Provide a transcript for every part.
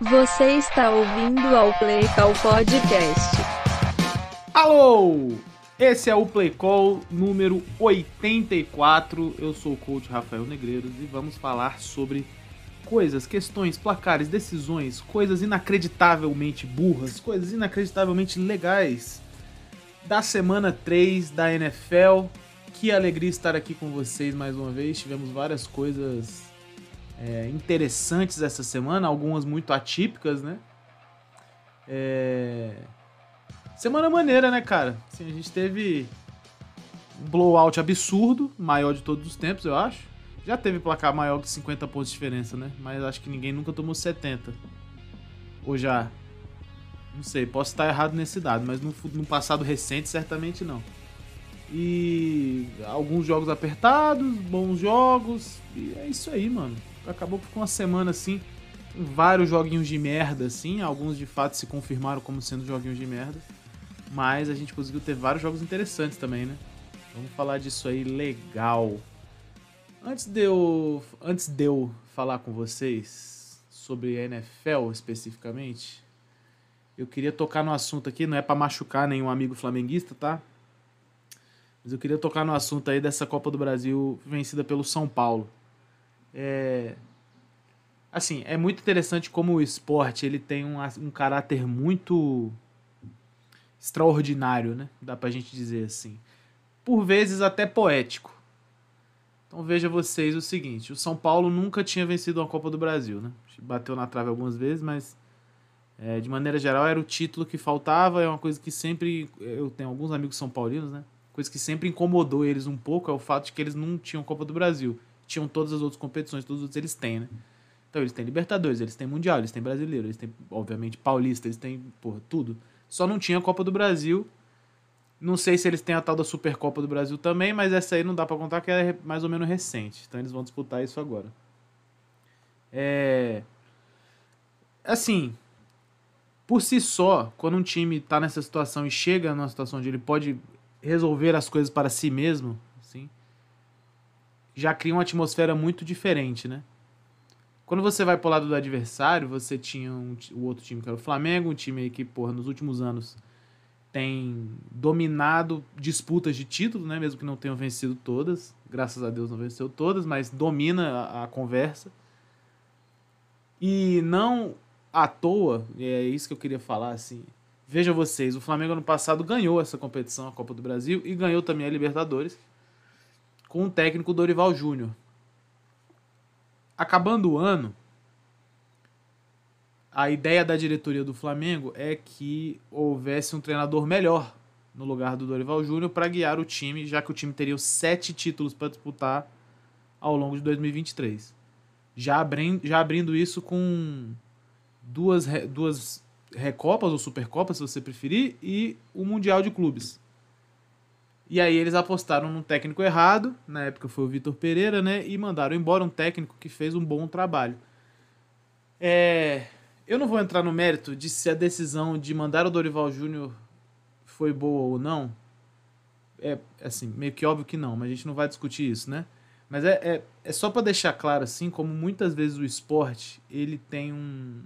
Você está ouvindo ao Play Call Podcast. Alô! Esse é o Play Call número 84. Eu sou o coach Rafael Negreiros e vamos falar sobre coisas, questões, placares, decisões, coisas inacreditavelmente burras, coisas inacreditavelmente legais da semana 3 da NFL. Que alegria estar aqui com vocês mais uma vez. Tivemos várias coisas é, interessantes essa semana, algumas muito atípicas, né? É... Semana maneira, né, cara? Assim, a gente teve um blowout absurdo, maior de todos os tempos, eu acho. Já teve placar maior que 50 pontos de diferença, né? Mas acho que ninguém nunca tomou 70. Ou já? Não sei, posso estar errado nesse dado, mas no, no passado recente certamente não. E alguns jogos apertados, bons jogos. E é isso aí, mano. Acabou que ficou uma semana assim, vários joguinhos de merda, assim. Alguns de fato se confirmaram como sendo joguinhos de merda. Mas a gente conseguiu ter vários jogos interessantes também, né? Vamos falar disso aí legal. Antes de eu, antes de eu falar com vocês sobre a NFL especificamente, eu queria tocar no assunto aqui, não é para machucar nenhum amigo flamenguista, tá? Mas eu queria tocar no assunto aí dessa Copa do Brasil vencida pelo São Paulo. É... Assim, é muito interessante como o esporte ele tem um, um caráter muito extraordinário, né? Dá pra gente dizer assim. Por vezes até poético. Então veja vocês o seguinte, o São Paulo nunca tinha vencido uma Copa do Brasil, né? Bateu na trave algumas vezes, mas é, de maneira geral era o título que faltava, é uma coisa que sempre eu tenho alguns amigos são paulinos, né? Coisa que sempre incomodou eles um pouco é o fato de que eles não tinham Copa do Brasil. Tinham todas as outras competições, todos os outros eles têm, né? Então eles têm Libertadores, eles têm Mundial, eles têm Brasileiro, eles têm, obviamente, Paulista, eles têm, porra, tudo. Só não tinha Copa do Brasil não sei se eles têm a tal da Supercopa do Brasil também, mas essa aí não dá para contar que é mais ou menos recente. Então eles vão disputar isso agora. É. Assim, por si só, quando um time está nessa situação e chega numa situação onde ele pode resolver as coisas para si mesmo, já cria uma atmosfera muito diferente, né? Quando você vai pro lado do adversário, você tinha um, o outro time que era o Flamengo, um time que, porra, nos últimos anos tem dominado disputas de título, né? Mesmo que não tenham vencido todas. Graças a Deus não venceu todas, mas domina a, a conversa. E não à toa, é isso que eu queria falar, assim. Veja vocês, o Flamengo ano passado ganhou essa competição, a Copa do Brasil, e ganhou também a Libertadores, com o técnico Dorival Júnior. Acabando o ano, a ideia da diretoria do Flamengo é que houvesse um treinador melhor no lugar do Dorival Júnior para guiar o time, já que o time teria sete títulos para disputar ao longo de 2023. Já abrindo, já abrindo isso com duas, duas Recopas ou Supercopas, se você preferir, e o Mundial de Clubes. E aí eles apostaram num técnico errado, na época foi o Vitor Pereira, né? E mandaram embora um técnico que fez um bom trabalho. É, eu não vou entrar no mérito de se a decisão de mandar o Dorival Júnior foi boa ou não. É assim, meio que óbvio que não, mas a gente não vai discutir isso, né? Mas é, é, é só para deixar claro, assim, como muitas vezes o esporte ele tem um.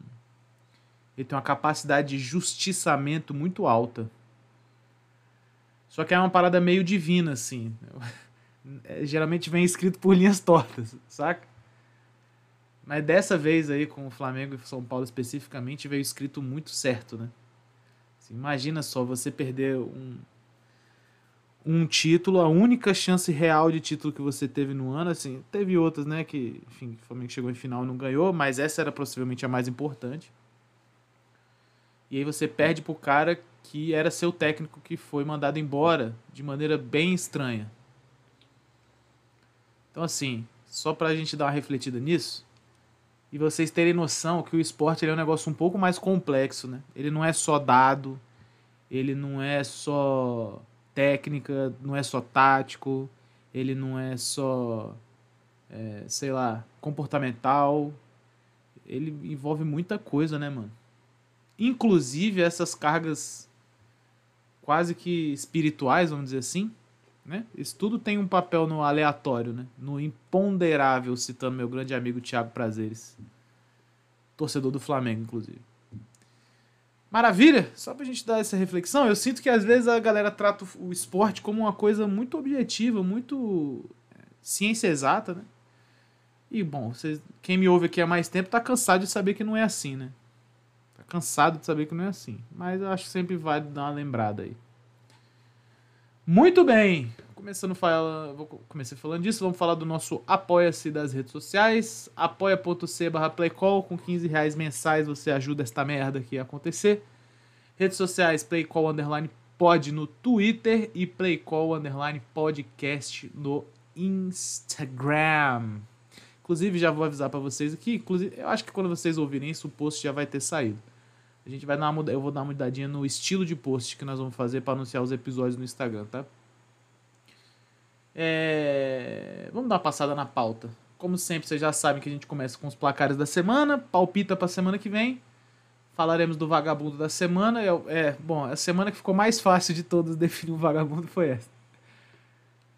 Ele tem uma capacidade de justiçamento muito alta. Só que é uma parada meio divina, assim. É, geralmente vem escrito por linhas tortas, saca? Mas dessa vez aí, com o Flamengo e São Paulo especificamente, veio escrito muito certo, né? Assim, imagina só você perder um, um título, a única chance real de título que você teve no ano, assim, teve outras, né, que, enfim, o Flamengo chegou em final e não ganhou, mas essa era possivelmente a mais importante. E aí você perde pro cara que era seu técnico que foi mandado embora de maneira bem estranha. Então assim, só pra gente dar uma refletida nisso, e vocês terem noção que o esporte é um negócio um pouco mais complexo, né? Ele não é só dado, ele não é só técnica, não é só tático, ele não é só, é, sei lá, comportamental. Ele envolve muita coisa, né, mano? Inclusive essas cargas quase que espirituais, vamos dizer assim, né? Isso tudo tem um papel no aleatório, né? no imponderável, citando meu grande amigo Tiago Prazeres. torcedor do Flamengo, inclusive. Maravilha! Só pra gente dar essa reflexão, eu sinto que às vezes a galera trata o esporte como uma coisa muito objetiva, muito é, ciência exata, né? E, bom, vocês, quem me ouve aqui há mais tempo tá cansado de saber que não é assim, né? Tá cansado de saber que não é assim. Mas eu acho que sempre vale dar uma lembrada aí. Muito bem! Começando fala, vou falando disso, vamos falar do nosso Apoia-se das redes sociais. apoia.c barra playcall, com 15 reais mensais você ajuda esta merda aqui a acontecer. Redes sociais, playcall underline pod no Twitter e playcall underline podcast no Instagram. Inclusive, já vou avisar para vocês aqui, inclusive, eu acho que quando vocês ouvirem isso, o post já vai ter saído. A gente vai dar uma eu vou dar uma mudadinha no estilo de post que nós vamos fazer para anunciar os episódios no Instagram, tá? É... Vamos dar uma passada na pauta. Como sempre, vocês já sabem que a gente começa com os placares da semana, palpita para semana que vem. Falaremos do vagabundo da semana. É, é, bom, a semana que ficou mais fácil de todas definir o vagabundo foi essa.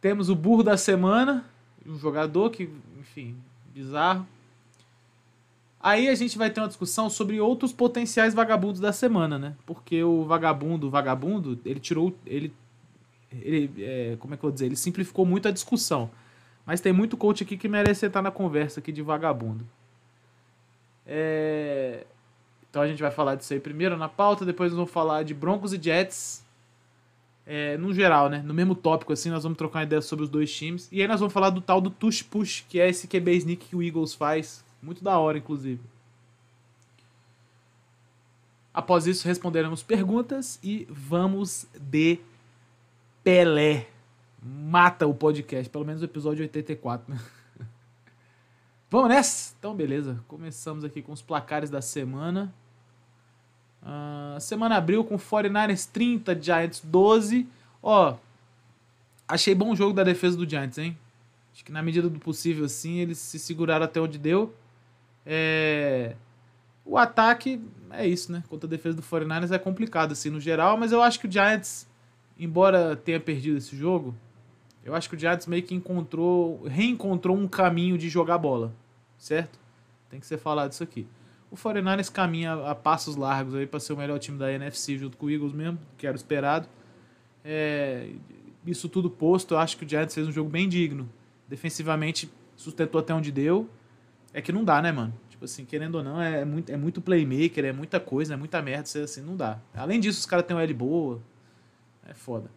Temos o burro da semana, um jogador que, enfim, bizarro. Aí a gente vai ter uma discussão sobre outros potenciais vagabundos da semana, né? Porque o vagabundo, o vagabundo, ele tirou, ele ele, é, como é que eu vou dizer? Ele simplificou muito a discussão. Mas tem muito coach aqui que merece estar na conversa aqui de vagabundo. É... Então a gente vai falar disso aí primeiro na pauta, depois vamos falar de Broncos e Jets. É, no geral, né? No mesmo tópico, assim, nós vamos trocar uma ideia sobre os dois times. E aí nós vamos falar do tal do tush push, que é esse QB sneak que o Eagles faz. Muito da hora, inclusive. Após isso, responderemos perguntas e vamos de Pelé mata o podcast, pelo menos o episódio 84, né? Vamos nessa? Então, beleza. Começamos aqui com os placares da semana. Uh, semana abriu com 49ers 30, Giants 12. Ó, achei bom jogo da defesa do Giants, hein? Acho que na medida do possível, assim, eles se seguraram até onde deu. É... O ataque é isso, né? Contra a defesa do 49ers é complicado, assim, no geral, mas eu acho que o Giants embora tenha perdido esse jogo, eu acho que o Giants meio que encontrou, reencontrou um caminho de jogar bola, certo? Tem que ser falado isso aqui. O 49ers caminha a passos largos aí para ser o melhor time da NFC junto com o Eagles mesmo, que era esperado. É, isso tudo posto, eu acho que o Giants fez um jogo bem digno. Defensivamente sustentou até onde deu. É que não dá, né, mano? Tipo assim, querendo ou não, é muito, é muito playmaker, é muita coisa, é muita merda, assim, não dá. Além disso, os caras têm um L boa, é foda.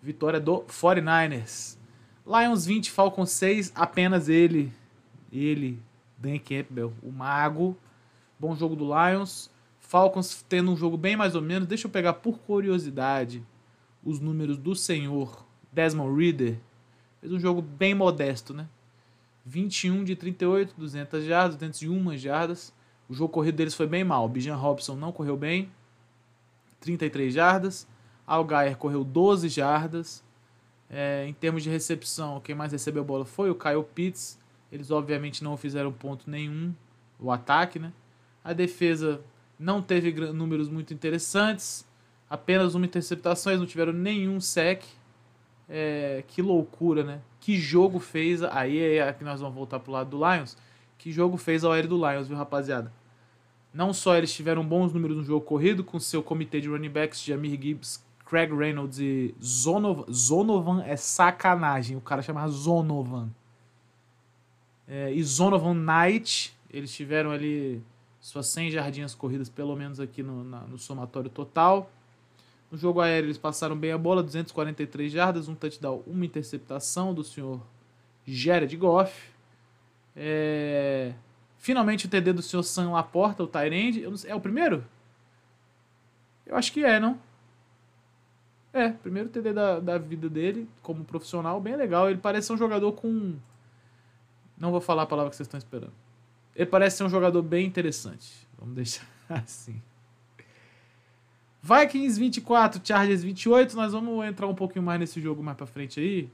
Vitória do 49ers. Lions 20, Falcons 6, apenas ele. Ele, Dan Campbell, o mago. Bom jogo do Lions. Falcons tendo um jogo bem mais ou menos. Deixa eu pegar por curiosidade os números do senhor Desmond Reader. Fez um jogo bem modesto, né? 21 de 38, 200 jardas, 201 jardas. O jogo corrido deles foi bem mal. Bijan Robson não correu bem. 33 jardas. Algair correu 12 jardas. É, em termos de recepção, quem mais recebeu a bola foi o Kyle Pitts. Eles obviamente não fizeram ponto nenhum, o ataque, né? A defesa não teve números muito interessantes, apenas uma interceptação, eles não tiveram nenhum sec. É, que loucura, né? Que jogo fez. Aí é que nós vamos voltar pro lado do Lions. Que jogo fez a OL do Lions, viu, rapaziada? Não só eles tiveram bons números no jogo corrido, com seu comitê de running backs, Jamir Gibbs, Craig Reynolds e Zonovan. Zonovan é sacanagem. O cara chama Zonovan. É, e Zonovan Knight. Eles tiveram ali suas 100 jardinhas corridas, pelo menos aqui no, na, no somatório total. No jogo aéreo, eles passaram bem a bola, 243 jardas, um touchdown, uma interceptação do senhor Jared Goff. É... Finalmente o TD do senhor Sam Laporta, o Tyrande. É o primeiro? Eu acho que é, não? É, primeiro TD da, da vida dele como profissional, bem legal. Ele parece um jogador com. Não vou falar a palavra que vocês estão esperando. Ele parece ser um jogador bem interessante. Vamos deixar assim. Vikings 24, Chargers 28. Nós vamos entrar um pouquinho mais nesse jogo mais pra frente aí.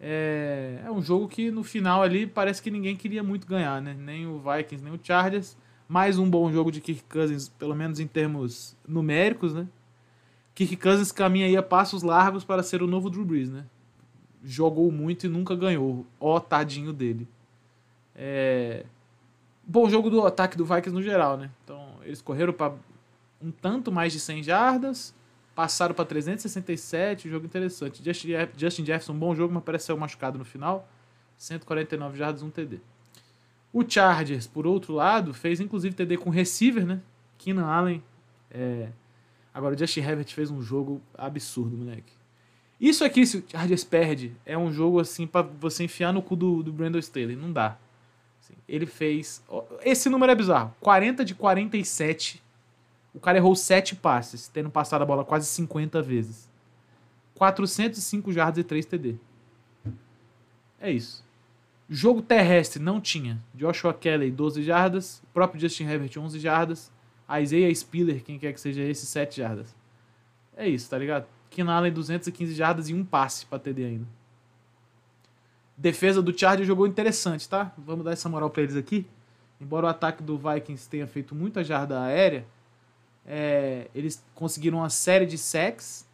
É, é um jogo que no final ali parece que ninguém queria muito ganhar, né? Nem o Vikings, nem o Chargers. Mais um bom jogo de Kirk Cousins, pelo menos em termos numéricos, né? Kirk Cousins caminha aí a passos largos para ser o novo Drew Brees, né? Jogou muito e nunca ganhou. Ó, tadinho dele. É... Bom jogo do ataque do Vikings no geral, né? Então, eles correram para um tanto mais de 100 jardas, passaram para 367, jogo interessante. Justin Jefferson, bom jogo, mas pareceu machucado no final. 149 jardas, um TD. O Chargers, por outro lado, fez inclusive TD com receiver, né? Keenan Allen. É... Agora, o Justin Herbert fez um jogo absurdo, moleque. Isso aqui, se o Chargers perde, é um jogo assim para você enfiar no cu do, do Brandon Staley. Não dá. Assim, ele fez. Esse número é bizarro. 40 de 47. O cara errou 7 passes, tendo passado a bola quase 50 vezes. 405 jardas e 3 TD. É isso. Jogo terrestre não tinha. Joshua Kelly, 12 jardas. O próprio Justin Herbert, 11 jardas. Isaiah Spiller, quem quer que seja esse, 7 jardas. É isso, tá ligado? Keenan Allen, 215 jardas e um passe pra TD ainda. Defesa do Chargers jogou interessante, tá? Vamos dar essa moral pra eles aqui. Embora o ataque do Vikings tenha feito muita jarda aérea, é, eles conseguiram uma série de sacks.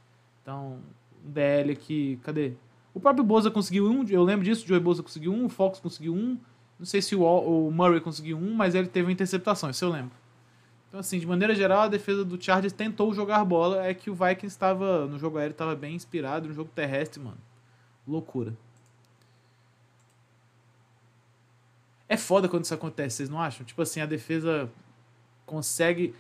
Então, um DL aqui. Cadê? O próprio Boza conseguiu um, eu lembro disso, o Joey Boza conseguiu um, o Fox conseguiu um. Não sei se o, o Murray conseguiu um, mas ele teve uma interceptação, isso eu lembro. Então, assim, de maneira geral, a defesa do Chargers tentou jogar bola. É que o Vikings estava, no jogo aéreo, estava bem inspirado. No jogo terrestre, mano, loucura. É foda quando isso acontece, vocês não acham? Tipo assim, a defesa consegue.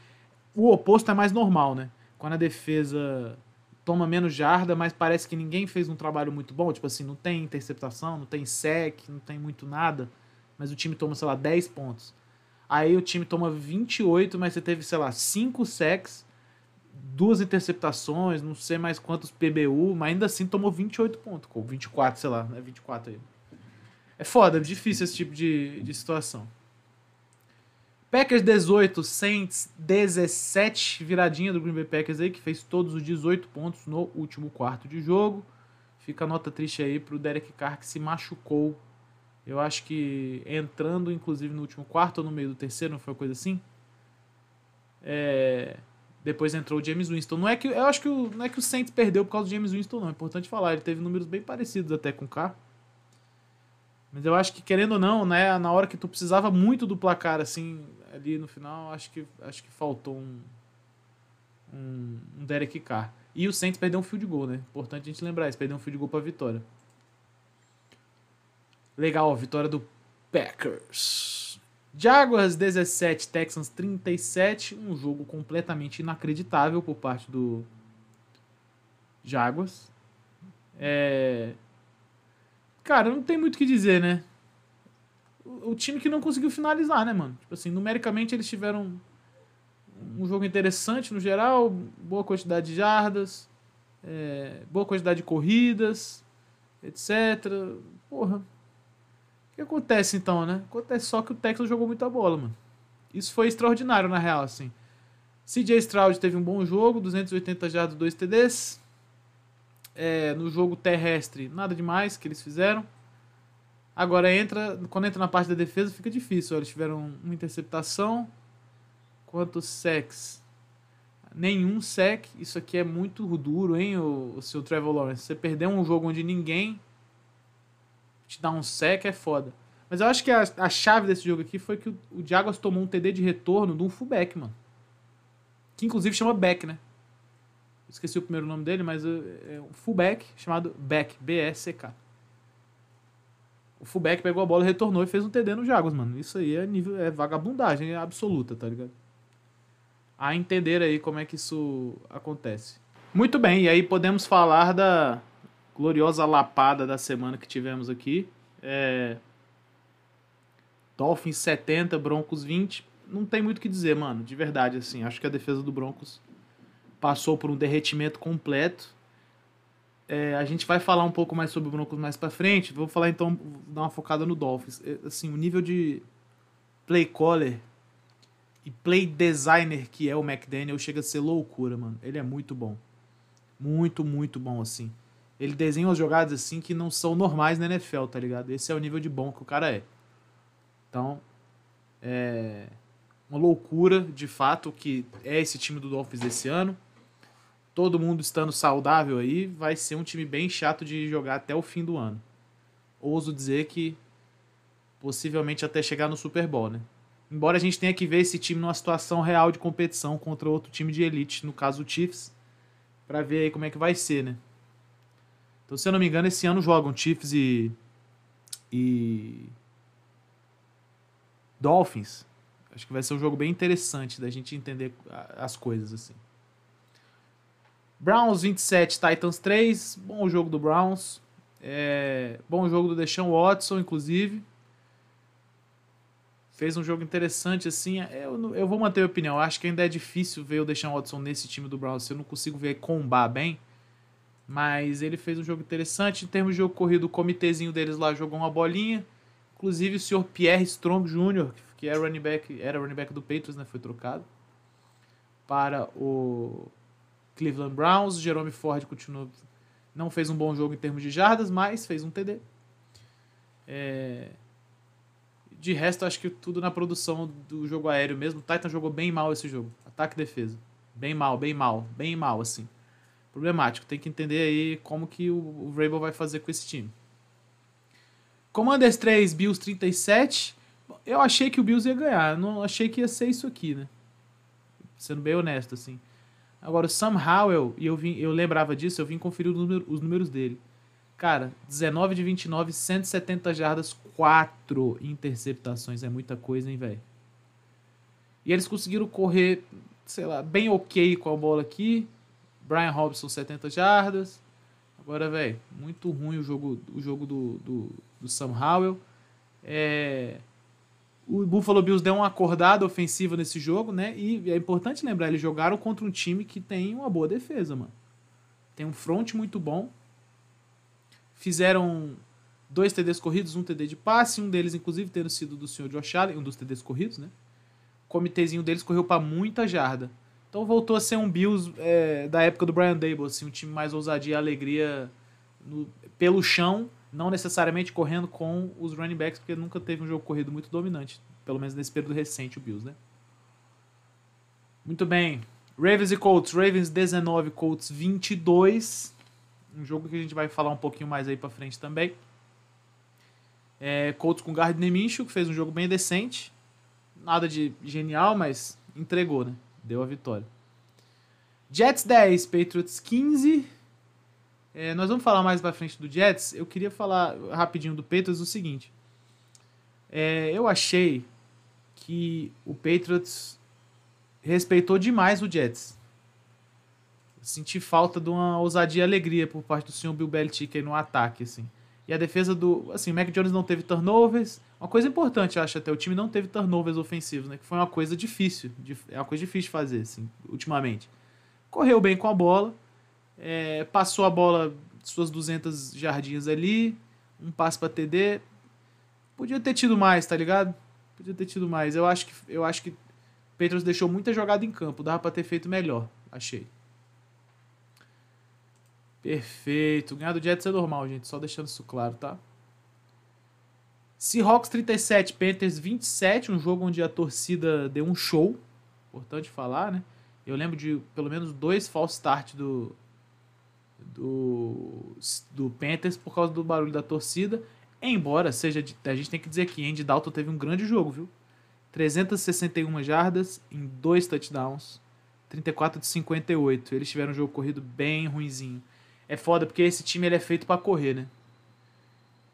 O oposto é mais normal, né? Quando a defesa toma menos jarda, mas parece que ninguém fez um trabalho muito bom. Tipo assim, não tem interceptação, não tem sec, não tem muito nada. Mas o time toma, sei lá, 10 pontos. Aí o time toma 28, mas você teve, sei lá, 5 sacks, duas interceptações, não sei mais quantos PBU, mas ainda assim tomou 28 pontos, com 24, sei lá, né? 24 aí. É foda, é difícil esse tipo de, de situação. Packers 18, Saints 17, viradinha do Green Bay Packers aí, que fez todos os 18 pontos no último quarto de jogo. Fica a nota triste aí pro Derek Carr que se machucou eu acho que entrando, inclusive, no último quarto ou no meio do terceiro, não foi uma coisa assim? É... Depois entrou o James Winston. Não é que, eu acho que o, não é que o Saints perdeu por causa do James Winston, não. É importante falar. Ele teve números bem parecidos até com o K. Mas eu acho que, querendo ou não, né, na hora que tu precisava muito do placar, assim, ali no final, acho que, acho que faltou um, um, um Derek Carr. E o Saints perdeu um field goal, né? Importante a gente lembrar isso. Perdeu um field goal pra vitória. Legal, vitória do Packers. Jaguars 17, Texans 37. Um jogo completamente inacreditável por parte do Jaguars. É... Cara, não tem muito o que dizer, né? O, time que não conseguiu finalizar, né, mano? Tipo assim, numericamente eles tiveram um jogo interessante no geral, boa quantidade de jardas, é... boa quantidade de corridas, etc. Porra, que acontece então, né? Acontece só que o Texas jogou muita bola, mano. Isso foi extraordinário, na real, assim. CJ Stroud teve um bom jogo, 280 jardas, 2 TDs. É, no jogo terrestre, nada demais que eles fizeram. Agora entra, quando entra na parte da defesa fica difícil. Eles tiveram uma interceptação. Quantos sacks? Nenhum sec. Isso aqui é muito duro, hein, o, o seu Trevor Lawrence. Você perdeu um jogo onde ninguém te dar um sec é foda. Mas eu acho que a, a chave desse jogo aqui foi que o, o Jaguars tomou um TD de retorno de um fullback, mano. Que inclusive chama Beck, né? Esqueci o primeiro nome dele, mas é, é um fullback chamado Beck, B-E-C-K. O fullback pegou a bola, retornou e fez um TD no Jaguars, mano. Isso aí é nível é vagabundagem absoluta, tá ligado? A entender aí como é que isso acontece. Muito bem, e aí podemos falar da gloriosa lapada da semana que tivemos aqui. É... Dolphins 70, Broncos 20. Não tem muito o que dizer, mano, de verdade, assim. Acho que a defesa do Broncos passou por um derretimento completo. É, a gente vai falar um pouco mais sobre o Broncos mais para frente. Vou falar então, vou dar uma focada no Dolphins. É, assim, o nível de play caller e play designer que é o McDaniel chega a ser loucura, mano. Ele é muito bom. Muito, muito bom, assim. Ele desenha umas jogadas assim que não são normais na NFL, tá ligado? Esse é o nível de bom que o cara é. Então, é uma loucura de fato que é esse time do Dolphins desse ano. Todo mundo estando saudável aí, vai ser um time bem chato de jogar até o fim do ano. Ouso dizer que possivelmente até chegar no Super Bowl, né? Embora a gente tenha que ver esse time numa situação real de competição contra outro time de elite, no caso o Chiefs, para ver aí como é que vai ser, né? Então, se eu não me engano, esse ano jogam Chiefs e e Dolphins. Acho que vai ser um jogo bem interessante da gente entender as coisas assim. Browns 27, Titans 3. Bom jogo do Browns. É, bom jogo do Deshaun Watson, inclusive. Fez um jogo interessante, assim. É, eu, eu vou manter a opinião. Acho que ainda é difícil ver o Deshaun Watson nesse time do Browns. Eu não consigo ver combar bem. Mas ele fez um jogo interessante. Em termos de jogo corrido, o comitêzinho deles lá jogou uma bolinha. Inclusive o senhor Pierre Strong Jr., que era running back, era running back do Patriots, né? Foi trocado para o Cleveland Browns. Jerome Ford continuou. Não fez um bom jogo em termos de jardas, mas fez um TD. É... De resto, acho que tudo na produção do jogo aéreo mesmo. O Titan jogou bem mal esse jogo. Ataque e defesa. Bem mal, bem mal, bem mal, assim. Problemático. Tem que entender aí como que o, o Vrabel vai fazer com esse time. Commanders 3, Bills 37. Eu achei que o Bills ia ganhar. Não achei que ia ser isso aqui, né? Sendo bem honesto, assim. Agora, o Sam Howell, e eu, vim, eu lembrava disso, eu vim conferir os números dele. Cara, 19 de 29, 170 jardas, 4 interceptações. É muita coisa, hein, velho? E eles conseguiram correr, sei lá, bem ok com a bola aqui. Brian Robson, 70 jardas. Agora, velho, muito ruim o jogo, o jogo do, do, do Sam Howell. É, o Buffalo Bills deu uma acordada ofensiva nesse jogo, né? E é importante lembrar, eles jogaram contra um time que tem uma boa defesa, mano. Tem um front muito bom. Fizeram dois TDs corridos, um TD de passe, um deles, inclusive, tendo sido do senhor Josh Allen, um dos TDs corridos, né? O comitêzinho deles correu para muita jarda. Então voltou a ser um Bills é, da época do Brian Dable, assim, um time mais ousadia e alegria no, pelo chão não necessariamente correndo com os running backs, porque nunca teve um jogo corrido muito dominante, pelo menos nesse período recente, o Bills, né? Muito bem. Ravens e Colts. Ravens 19, Colts 22. Um jogo que a gente vai falar um pouquinho mais aí pra frente também. É, Colts com Gardner Minshew, que fez um jogo bem decente. Nada de genial, mas entregou, né? Deu a vitória. Jets 10, Patriots 15. É, nós vamos falar mais pra frente do Jets. Eu queria falar rapidinho do Patriots o seguinte. É, eu achei que o Patriots respeitou demais o Jets. Senti falta de uma ousadia e alegria por parte do senhor Bill Belichick aí no ataque, assim. E a defesa do... Assim, o Mac Jones não teve turnovers. Uma coisa importante, eu acho até, o time não teve turnovers ofensivos, né? Que foi uma coisa difícil. É uma coisa difícil de fazer, assim, ultimamente. Correu bem com a bola é, passou a bola suas 200 jardinhas ali, um passe para TD. Podia ter tido mais, tá ligado? Podia ter tido mais. Eu acho que eu acho que Petros deixou muita jogada em campo, dava para ter feito melhor, achei. Perfeito. Ganhar do Jets é normal, gente, só deixando isso claro, tá? Seahawks 37, Panthers 27, um jogo onde a torcida deu um show. Importante falar, né? Eu lembro de pelo menos dois false start do, do, do Panthers por causa do barulho da torcida. Embora seja. A gente tem que dizer que Andy Dalton teve um grande jogo, viu? 361 jardas em dois touchdowns. 34 de 58. Eles tiveram um jogo corrido bem ruinzinho. É foda porque esse time ele é feito para correr, né?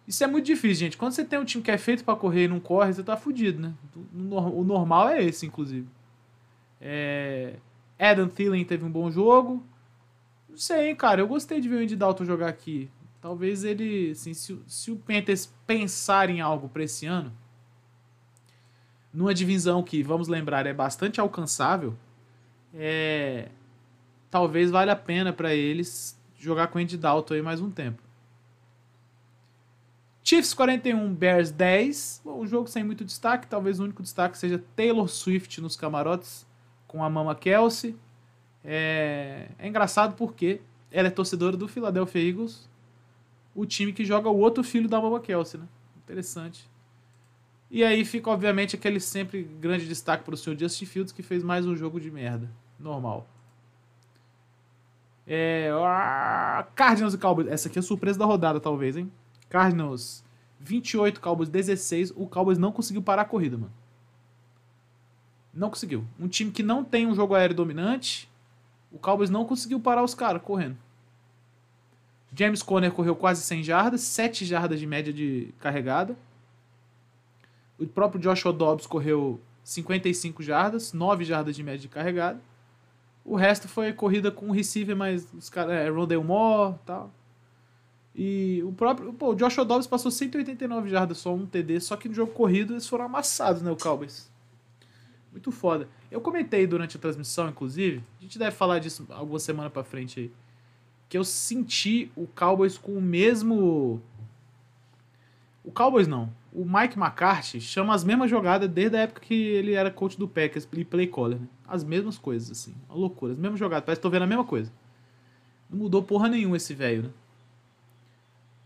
Isso é muito difícil, gente. Quando você tem um time que é feito para correr e não corre, você tá fudido, né? O normal é esse, inclusive. É... Adam Thielen teve um bom jogo. Não sei, cara. Eu gostei de ver o Andy Dalton jogar aqui. Talvez ele, assim, se, se o Panthers pensar em algo para esse ano, numa divisão que, vamos lembrar, é bastante alcançável, é, talvez valha a pena para eles jogar com o Andy Dalton aí mais um tempo. Chiefs 41, Bears 10. Bom, um jogo sem muito destaque. Talvez o único destaque seja Taylor Swift nos camarotes com a Mama Kelsey. É, é engraçado porque ela é torcedora do Philadelphia Eagles, o time que joga o outro filho da Mama Kelsey, né? Interessante. E aí fica, obviamente, aquele sempre grande destaque para o senhor Justin Fields, que fez mais um jogo de merda. Normal. É, Cardinals e Cowboys. Essa aqui é a surpresa da rodada, talvez, hein? Cardinals 28, Cowboys 16. O Cowboys não conseguiu parar a corrida, mano. Não conseguiu. Um time que não tem um jogo aéreo dominante, o Cowboys não conseguiu parar os caras correndo. James Conner correu quase 100 jardas, 7 jardas de média de carregada. O próprio Joshua Dobbs correu 55 jardas, 9 jardas de média de carregada. O resto foi corrida com receiver, mas os caras. É, Rondale Moore tal. E o próprio. Pô, o Joshua Dobbs passou 189 jardas, só um TD, só que no jogo corrido eles foram amassados, né, o Cowboys. Muito foda. Eu comentei durante a transmissão, inclusive, a gente deve falar disso alguma semana pra frente aí, que eu senti o Cowboys com o mesmo. O Cowboys não. O Mike McCarthy chama as mesmas jogadas desde a época que ele era coach do Packers e play caller. Né? As mesmas coisas, assim. Uma loucura. As mesmas jogadas. Parece que tô vendo a mesma coisa. Não mudou porra nenhuma esse velho, né?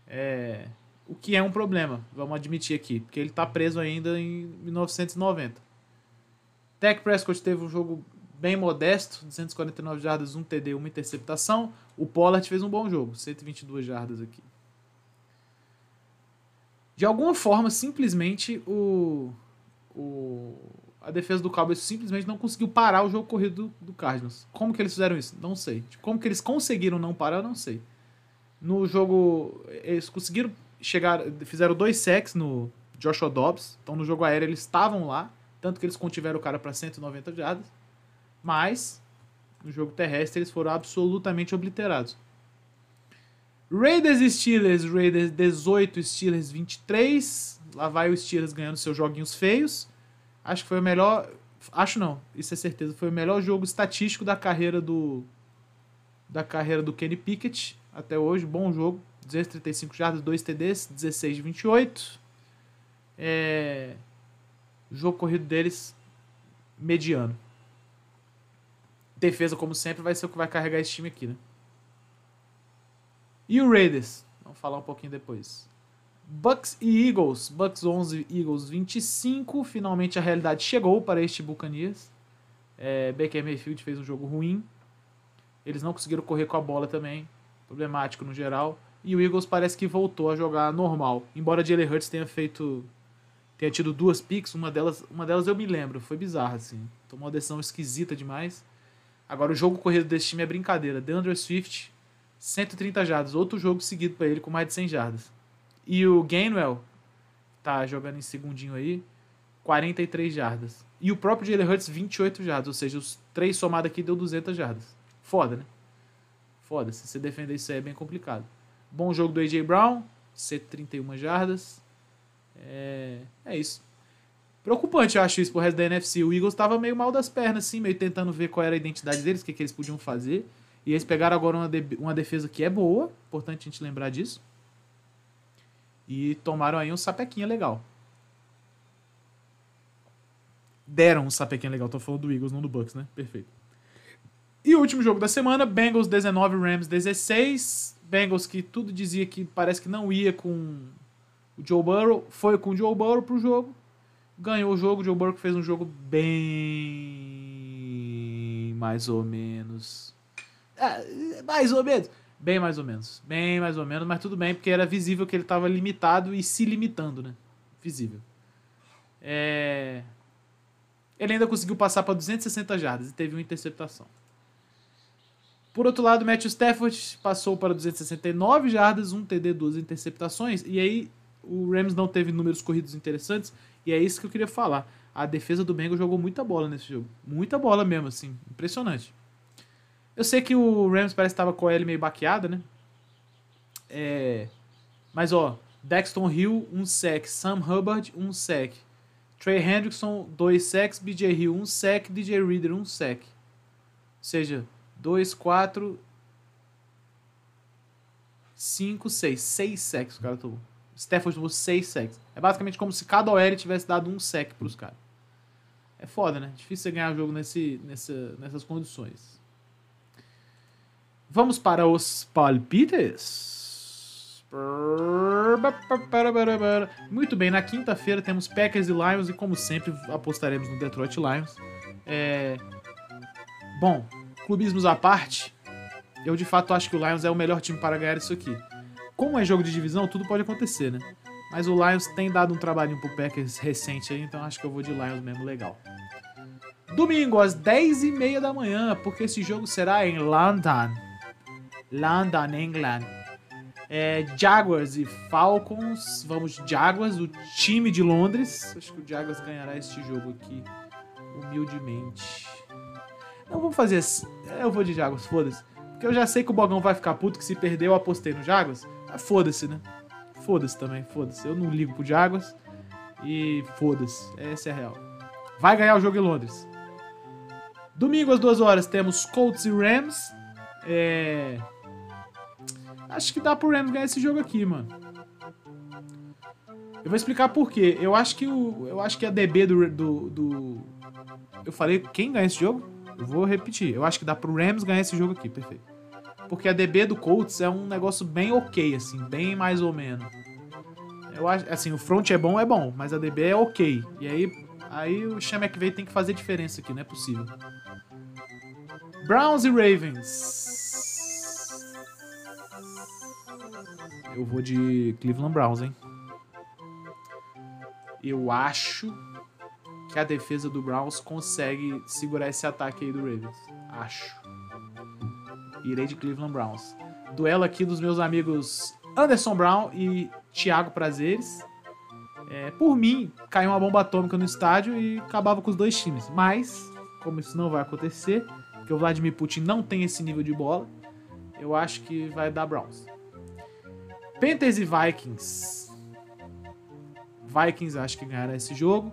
É... O que é um problema, vamos admitir aqui. Porque ele tá preso ainda em 1990. Dak Prescott teve um jogo bem modesto, 249 jardas, 1 TD, 1 interceptação. O Pollard fez um bom jogo, 122 jardas aqui. De alguma forma, simplesmente o, o a defesa do Cowboys simplesmente não conseguiu parar o jogo corrido do, do Cardinals. Como que eles fizeram isso? Não sei. Tipo, como que eles conseguiram não parar? Não sei. No jogo, eles conseguiram chegar, fizeram dois sacks no Joshua Dobbs. Então no jogo aéreo eles estavam lá, tanto que eles contiveram o cara para 190 jardas. Mas no jogo terrestre eles foram absolutamente obliterados. Raiders e Steelers, Raiders 18, Steelers 23. Lá vai o Steelers ganhando seus joguinhos feios. Acho que foi o melhor. Acho não, isso é certeza. Foi o melhor jogo estatístico da carreira do. Da carreira do Kenny Pickett até hoje. Bom jogo. 235 jardas, 2 TDs, 16 de 28. É... O jogo corrido deles, mediano. Defesa, como sempre, vai ser o que vai carregar esse time aqui, né? E o Raiders? Vamos falar um pouquinho depois. Bucks e Eagles. Bucks 11, Eagles 25. Finalmente a realidade chegou para este Buccaneers. É, Baker Mayfield fez um jogo ruim. Eles não conseguiram correr com a bola também. Problemático no geral. E o Eagles parece que voltou a jogar normal. Embora Jalen Hurts tenha feito. Tenha tido duas picks, uma delas, uma delas eu me lembro. Foi bizarra, assim. Tomou uma decisão esquisita demais. Agora o jogo corrido desse time é brincadeira. DeAndre Swift, 130 jardas. Outro jogo seguido para ele com mais de 100 jardas. E o Gainwell tá jogando em segundinho aí, 43 jardas. E o próprio Jalen Hurts, 28 jardas. Ou seja, os três somados aqui deu 200 jardas. Foda, né? Foda. Se você defender isso aí é bem complicado. Bom jogo do A.J. Brown, 131 jardas. É, é isso. Preocupante, eu acho isso pro resto da NFC. O Eagles tava meio mal das pernas, assim, meio tentando ver qual era a identidade deles, o que, que eles podiam fazer. E eles pegaram agora uma, de, uma defesa que é boa, importante a gente lembrar disso. E tomaram aí um sapequinha legal. Deram um sapequinha legal, tô falando do Eagles, não do Bucks, né? Perfeito. E o último jogo da semana, Bengals 19, Rams 16. Bengals que tudo dizia que parece que não ia com o Joe Burrow, foi com o Joe Burrow pro jogo ganhou o jogo. O Joe Burrow fez um jogo bem mais ou menos. É, mais ou menos. Bem mais ou menos. Bem mais ou menos, mas tudo bem, porque era visível que ele estava limitado e se limitando, né? Visível. É... Ele ainda conseguiu passar para 260 jardas e teve uma interceptação. Por outro lado, Matthew Stafford passou para 269 jardas, um TD, duas interceptações. E aí o Rams não teve números corridos interessantes. E é isso que eu queria falar. A defesa do Bengals jogou muita bola nesse jogo. Muita bola mesmo, assim. Impressionante. Eu sei que o Rams parece que estava com a L meio baqueada, né? É... Mas, ó, Dexton Hill, um sec. Sam Hubbard, um sec. Trey Hendrickson, dois sacks. BJ Hill, um sec. DJ Reader, um sec. Ou seja, dois, quatro, cinco, seis. Seis sacks o cara tomou. Stafford tomou 6 sacks. É basicamente como se cada OL tivesse dado um sec pros caras. É foda, né? Difícil você ganhar jogo nesse, nessa, nessas condições. Vamos para os palpites. Muito bem, na quinta-feira temos Packers e Lions e como sempre apostaremos no Detroit Lions. É... Bom, clubismos à parte, eu de fato acho que o Lions é o melhor time para ganhar isso aqui. Como é jogo de divisão, tudo pode acontecer, né? Mas o Lions tem dado um trabalhinho pro Packers recente aí, então acho que eu vou de Lions mesmo legal. Domingo, às 10h30 da manhã, porque esse jogo será em London. London, England. É, Jaguars e Falcons. Vamos, Jaguars, o time de Londres. Acho que o Jaguars ganhará este jogo aqui, humildemente. Não, vamos fazer assim. É, eu vou de Jaguars, foda-se. Porque eu já sei que o Bogão vai ficar puto que se perder eu apostei no Jaguars. Mas foda-se, né? Foda-se também, foda-se. Eu não ligo pro Jaguars. E foda-se. Essa é a real. Vai ganhar o jogo em Londres. Domingo às duas horas temos Colts e Rams. É... Acho que dá pro Rams ganhar esse jogo aqui, mano. Eu vou explicar por quê. Eu acho que o, eu acho que a DB do, do, do, eu falei quem ganha esse jogo? Eu vou repetir. Eu acho que dá pro Rams ganhar esse jogo aqui, perfeito. Porque a DB do Colts é um negócio bem ok, assim, bem mais ou menos. Eu acho, assim, o front é bom, é bom, mas a DB é ok. E aí, aí o Sean McVay tem que fazer diferença aqui, não é possível. Browns e Ravens. Eu vou de Cleveland Browns, hein? Eu acho que a defesa do Browns consegue segurar esse ataque aí do Ravens. Acho. Irei de Cleveland Browns. Duelo aqui dos meus amigos Anderson Brown e Thiago Prazeres. É, por mim, caiu uma bomba atômica no estádio e acabava com os dois times. Mas, como isso não vai acontecer, porque o Vladimir Putin não tem esse nível de bola, eu acho que vai dar Browns. Panthers e Vikings. Vikings acho que ganhará esse jogo.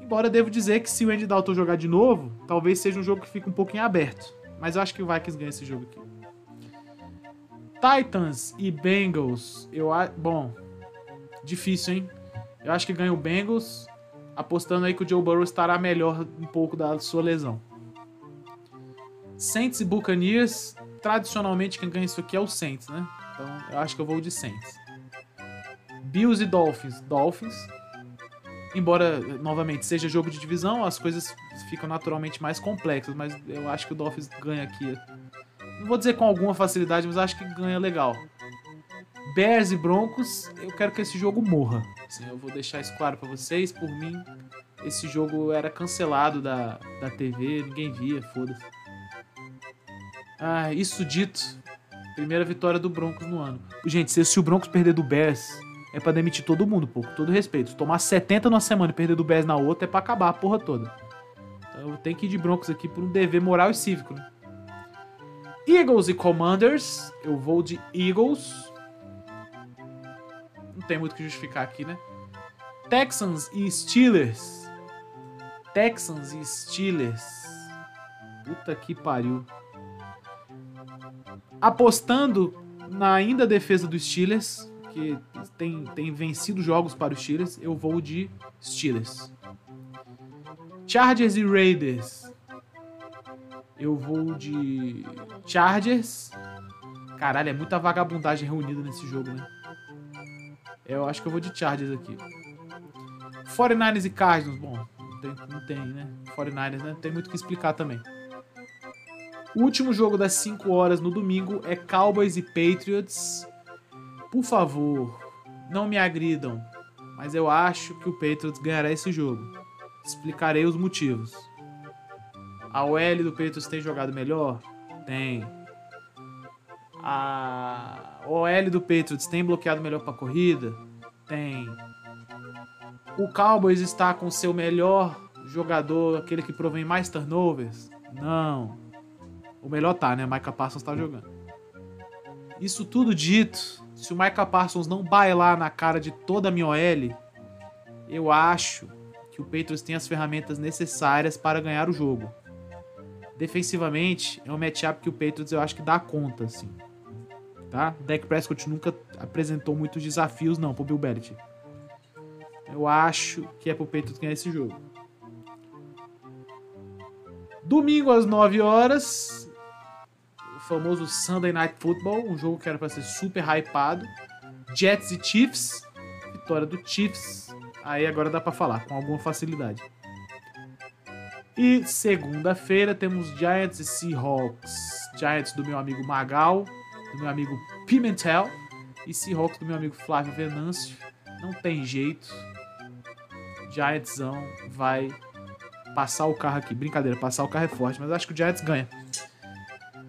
Embora devo dizer que se o Andy Dalton jogar de novo, talvez seja um jogo que fique um pouquinho aberto. Mas eu acho que o Vikings ganha esse jogo aqui. Titans e Bengals, eu acho. Bom, difícil, hein? Eu acho que ganha o Bengals, apostando aí que o Joe Burrow estará melhor um pouco da sua lesão. Saints e Buccaneers, tradicionalmente quem ganha isso aqui é o Saints, né? Então eu acho que eu vou de Saints. Bills e Dolphins, Dolphins. Embora, novamente, seja jogo de divisão, as coisas ficam naturalmente mais complexas, mas eu acho que o Dolphins ganha aqui não vou dizer com alguma facilidade, mas acho que ganha legal. Bears e Broncos, eu quero que esse jogo morra. Assim, eu vou deixar isso claro para vocês. Por mim, esse jogo era cancelado da, da TV, ninguém via, foda-se. Ah, isso dito, primeira vitória do Broncos no ano. Gente, se, se o Broncos perder do Bears, é para demitir todo mundo, pô, com todo respeito. Tomar 70 numa semana e perder do Bears na outra é para acabar a porra toda. Eu tenho que ir de Broncos aqui por um dever moral e cívico, né? Eagles e Commanders. Eu vou de Eagles. Não tem muito o que justificar aqui, né? Texans e Steelers. Texans e Steelers. Puta que pariu. Apostando na ainda defesa dos Steelers, que tem, tem vencido jogos para os Steelers, eu vou de Steelers. Chargers e Raiders. Eu vou de Chargers. Caralho, é muita vagabundagem reunida nesse jogo, né? Eu acho que eu vou de Chargers aqui. 49ers e Cardinals, bom, não tem, não tem né? 49ers, né? Tem muito o que explicar também. O último jogo das 5 horas no domingo é Cowboys e Patriots. Por favor, não me agridam, mas eu acho que o Patriots ganhará esse jogo. Explicarei os motivos. A OL do Patriots tem jogado melhor? Tem. A OL do Patriots tem bloqueado melhor para corrida? Tem. O Cowboys está com seu melhor jogador, aquele que provém mais turnovers? Não. O melhor tá, né? Micah Parsons tá jogando. Isso tudo dito, se o Micah Parsons não bailar na cara de toda a minha OL, eu acho que o Patriots tem as ferramentas necessárias para ganhar o jogo defensivamente, é um matchup que o Patriots eu acho que dá conta, assim. Tá? O Dak Prescott nunca apresentou muitos desafios, não, pro Bill Belichick. Eu acho que é pro Patriots ganhar esse jogo. Domingo às 9 horas, o famoso Sunday Night Football, um jogo que era para ser super hypado. Jets e Chiefs, vitória do Chiefs. Aí agora dá para falar com alguma facilidade. E segunda-feira temos Giants e Seahawks. Giants do meu amigo Magal, do meu amigo Pimentel e Seahawks do meu amigo Flávio Venâncio. Não tem jeito. Giantsão vai passar o carro aqui. Brincadeira, passar o carro é forte, mas acho que o Giants ganha.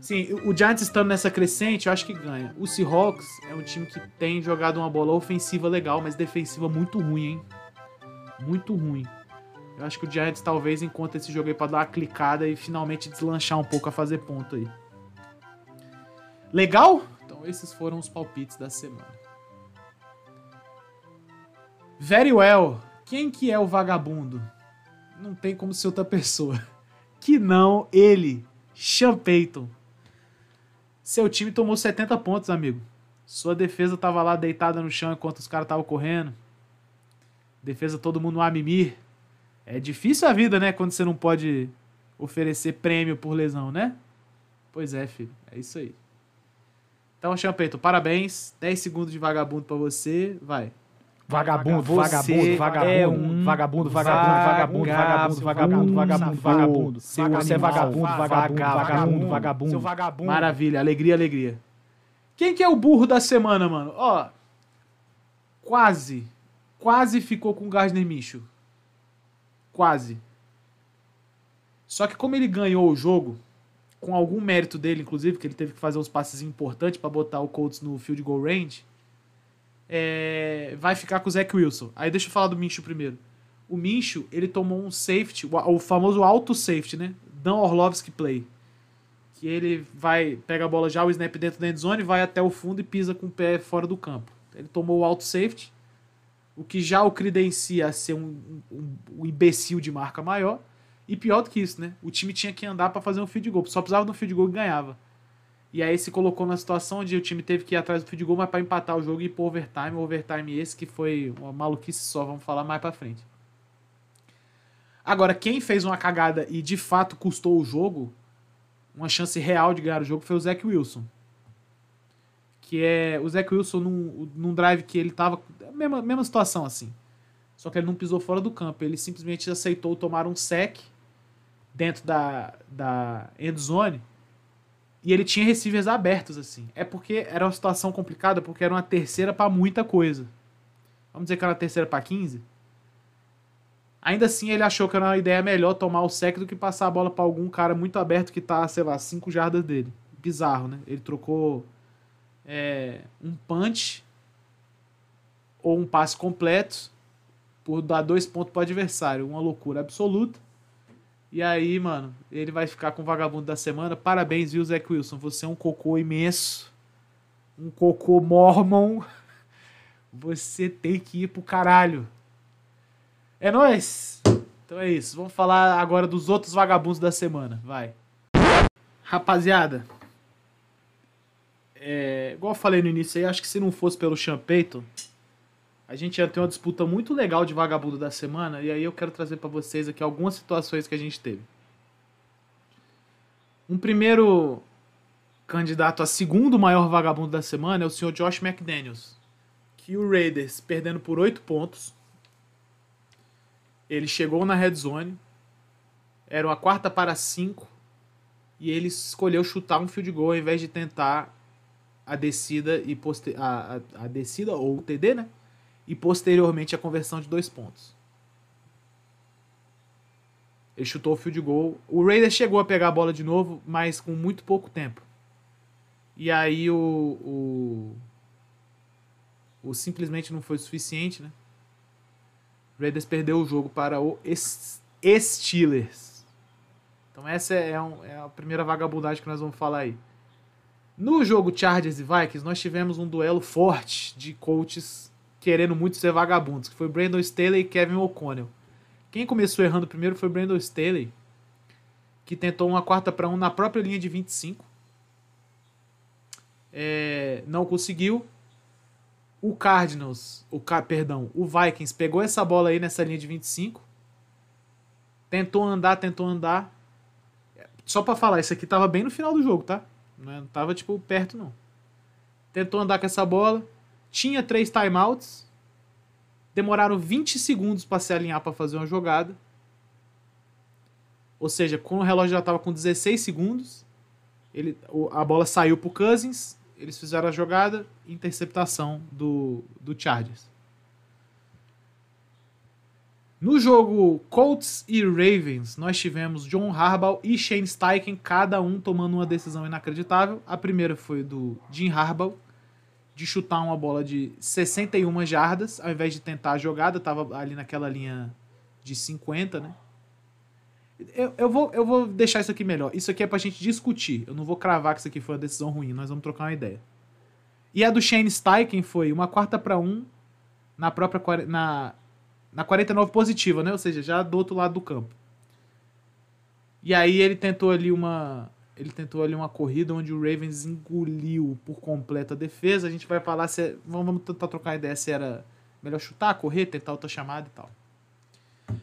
Sim, o Giants estando nessa crescente, eu acho que ganha. O Seahawks é um time que tem jogado uma bola ofensiva legal, mas defensiva muito ruim, hein? Muito ruim. Eu acho que o Giants talvez encontre esse jogo aí pra dar uma clicada e finalmente deslanchar um pouco a fazer ponto aí. Legal? Então esses foram os palpites da semana. Very well. Quem que é o vagabundo? Não tem como ser outra pessoa. Que não ele, Sean Payton. Seu time tomou 70 pontos, amigo. Sua defesa tava lá deitada no chão enquanto os caras estavam correndo. Defesa todo mundo no amimir. É difícil a vida, né? Quando você não pode oferecer prêmio por lesão, né? Pois é, filho. É isso aí. Então, Champeito, parabéns. 10 segundos de vagabundo pra você. Vai. Vagabundo, Você vagabundo, vagabundo, é um vagabundo, vagabundo, vagabundo, vagabundo, vagabundo, vagabundo, vagabundo. Seu Você é vagabundo, vagabundo, vagabundo, vagabundo. Seu vagabundo. Maravilha, alegria, alegria. Quem que é o burro da semana, mano? Ó, quase, quase ficou com o Gardner Minshew. Quase. Só que como ele ganhou o jogo, com algum mérito dele, inclusive, que ele teve que fazer uns passes importantes pra botar o Colts no field goal range, é, vai ficar com o Zach Wilson. Aí deixa eu falar do Minshew primeiro. O Minshew, ele tomou um safety, o, famoso auto safety, né? Dan Orlovsky play que ele vai, pega a bola já, o snap dentro da endzone, vai até o fundo e pisa com o pé fora do campo. Ele tomou o auto safety, o que já o credencia a ser um, um, um imbecil de marca maior. E pior do que isso, né? O time tinha que andar para fazer um field goal, só precisava de um field goal e ganhava. E aí se colocou na situação onde o time teve que ir atrás do field goal, mas para empatar o jogo e ir pro overtime, o overtime esse que foi uma maluquice só, vamos falar mais para frente. Agora, quem fez uma cagada e de fato custou o jogo uma chance real de ganhar o jogo foi o Zach Wilson. Que é. O Zach Wilson num, num drive que ele tava. Mesma, mesma situação assim. Só que ele não pisou fora do campo. Ele simplesmente aceitou tomar um sec dentro da, da end zone. E ele tinha receivers abertos, assim. É porque era uma situação complicada, porque era uma terceira para muita coisa. Vamos dizer que era uma terceira para 15. Ainda assim, ele achou que era uma ideia melhor tomar o sec do que passar a bola para algum cara muito aberto que tá, sei lá, 5 jardas dele. Bizarro, né? Ele trocou é, um punch ou um passe completo por dar dois pontos pro adversário. Uma loucura absoluta. E aí, mano, ele vai ficar com o vagabundo da semana. Parabéns, viu, Zach Wilson? Você é um cocô imenso. Um cocô mormon. Você tem que ir pro caralho. É nóis! Então é isso. Vamos falar agora dos outros vagabundos da semana. Vai. Rapaziada. É, igual eu falei no início aí, acho que se não fosse pelo Payton, a gente ia ter uma disputa muito legal de vagabundo da semana. E aí eu quero trazer pra vocês aqui algumas situações que a gente teve. Um primeiro candidato a segundo maior vagabundo da semana é o senhor Josh McDaniels. Que o Raiders, perdendo por 8 pontos, ele chegou na red zone, era uma quarta para 5, e ele escolheu chutar um field goal ao invés de tentar a descida e poster... a, a, a descida ou o TD, né? E posteriormente a conversão de dois pontos. Ele chutou o field goal. O Raiders chegou a pegar a bola de novo, mas com muito pouco tempo. E aí o, o, o simplesmente não foi suficiente, né? Raiders perdeu o jogo para o Steelers. Então essa é, um- é a primeira vagabundagem que nós vamos falar aí. No jogo Chargers e Vikings, nós tivemos um duelo forte de coaches querendo muito ser vagabundos, que foi Brandon Staley e Kevin O'Connell. Quem começou errando primeiro foi Brandon Staley, que tentou uma quarta para um na própria linha de 25. É, não conseguiu. O Cardinals, o perdão, o Vikings pegou essa bola aí nessa linha de 25. Tentou andar, tentou andar. Só pra falar, isso aqui tava bem no final do jogo, tá? Não é- não tava tipo perto não. Tentou andar com essa bola, tinha três timeouts. Demoraram 20 segundos pra se alinhar pra fazer uma jogada. Ou seja, quando o relógio já tava com 16 segundos, ele, a bola saiu pro Cousins, eles fizeram a jogada, interceptação do, do Chargers. No jogo Colts e Ravens, nós tivemos John Harbaugh e Shane Steichen, cada um tomando uma decisão inacreditável. A primeira foi do Jim Harbaugh, de chutar uma bola de 61 jardas, ao invés de tentar a jogada, tava ali naquela linha de 50, né? Eu, eu, vou, eu vou deixar isso aqui melhor. Isso aqui é pra gente discutir. Eu não vou cravar que isso aqui foi uma decisão ruim, nós vamos trocar uma ideia. E a do Shane Steichen foi uma quarta para um na própria na, na 49 positiva, né? Ou seja, já do outro lado do campo. E aí ele tentou ali uma ele tentou ali uma corrida onde o Ravens engoliu por completo a defesa. A gente vai falar se é, vamos tentar trocar ideia se era melhor chutar, correr, tentar outra chamada e tal.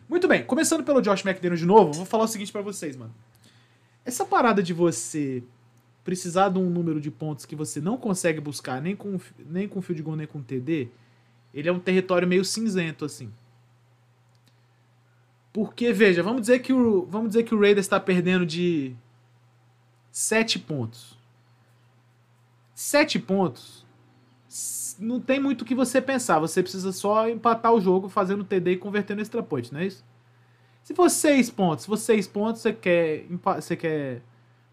Muito bem, começando pelo Josh McDaniel de novo, vou falar o seguinte para vocês, mano. Essa parada de você precisar de um número de pontos que você não consegue buscar nem com nem com field goal nem com TD, ele é um território meio cinzento assim. Porque veja, vamos dizer que o vamos dizer que o Raiders está perdendo de 7 pontos. 7 pontos. Não tem muito o que você pensar. Você precisa só empatar o jogo fazendo TD e convertendo extra point, não é isso? Se for 6 pontos, se for 6 pontos, você quer, você quer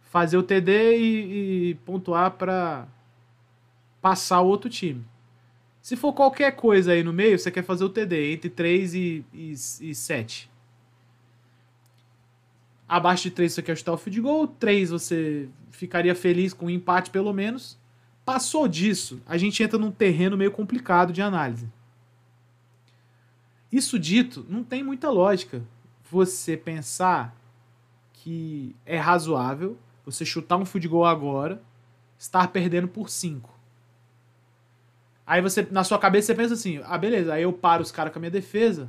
fazer o TD e, e pontuar para passar o outro time. Se for qualquer coisa aí no meio, você quer fazer o TD entre 3 e, e, e 7. Abaixo de 3 você quer chutar o field goal. 3 você ficaria feliz com um empate pelo menos. Passou disso, a gente entra num terreno meio complicado de análise. Isso dito, não tem muita lógica você pensar que é razoável você chutar um field goal agora, estar perdendo por 5. Aí você, na sua cabeça, você pensa assim: ah, beleza, aí eu paro os caras com a minha defesa,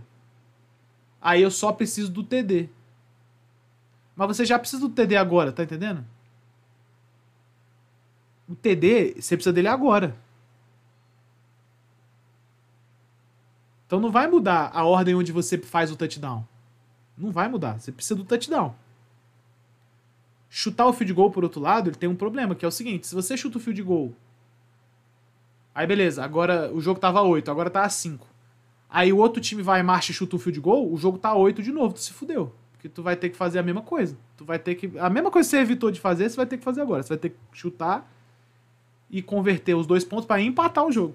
aí eu só preciso do TD. Mas você já precisa do TD agora, tá entendendo? O TD, você precisa dele agora. Então não vai mudar a ordem onde você faz o touchdown. Não vai mudar. Você precisa do touchdown. Chutar o field goal por outro lado, ele tem um problema, que é o seguinte: se você chuta o field goal. Aí beleza, agora o jogo tava 8, agora tá a 5. Aí o outro time vai, marcha e chuta o field goal, o jogo tá 8 de novo, tu se fudeu que tu vai ter que fazer a mesma coisa. Tu vai ter que. A mesma coisa que você evitou de fazer, você vai ter que fazer agora. Você vai ter que chutar e converter os dois pontos para empatar o jogo.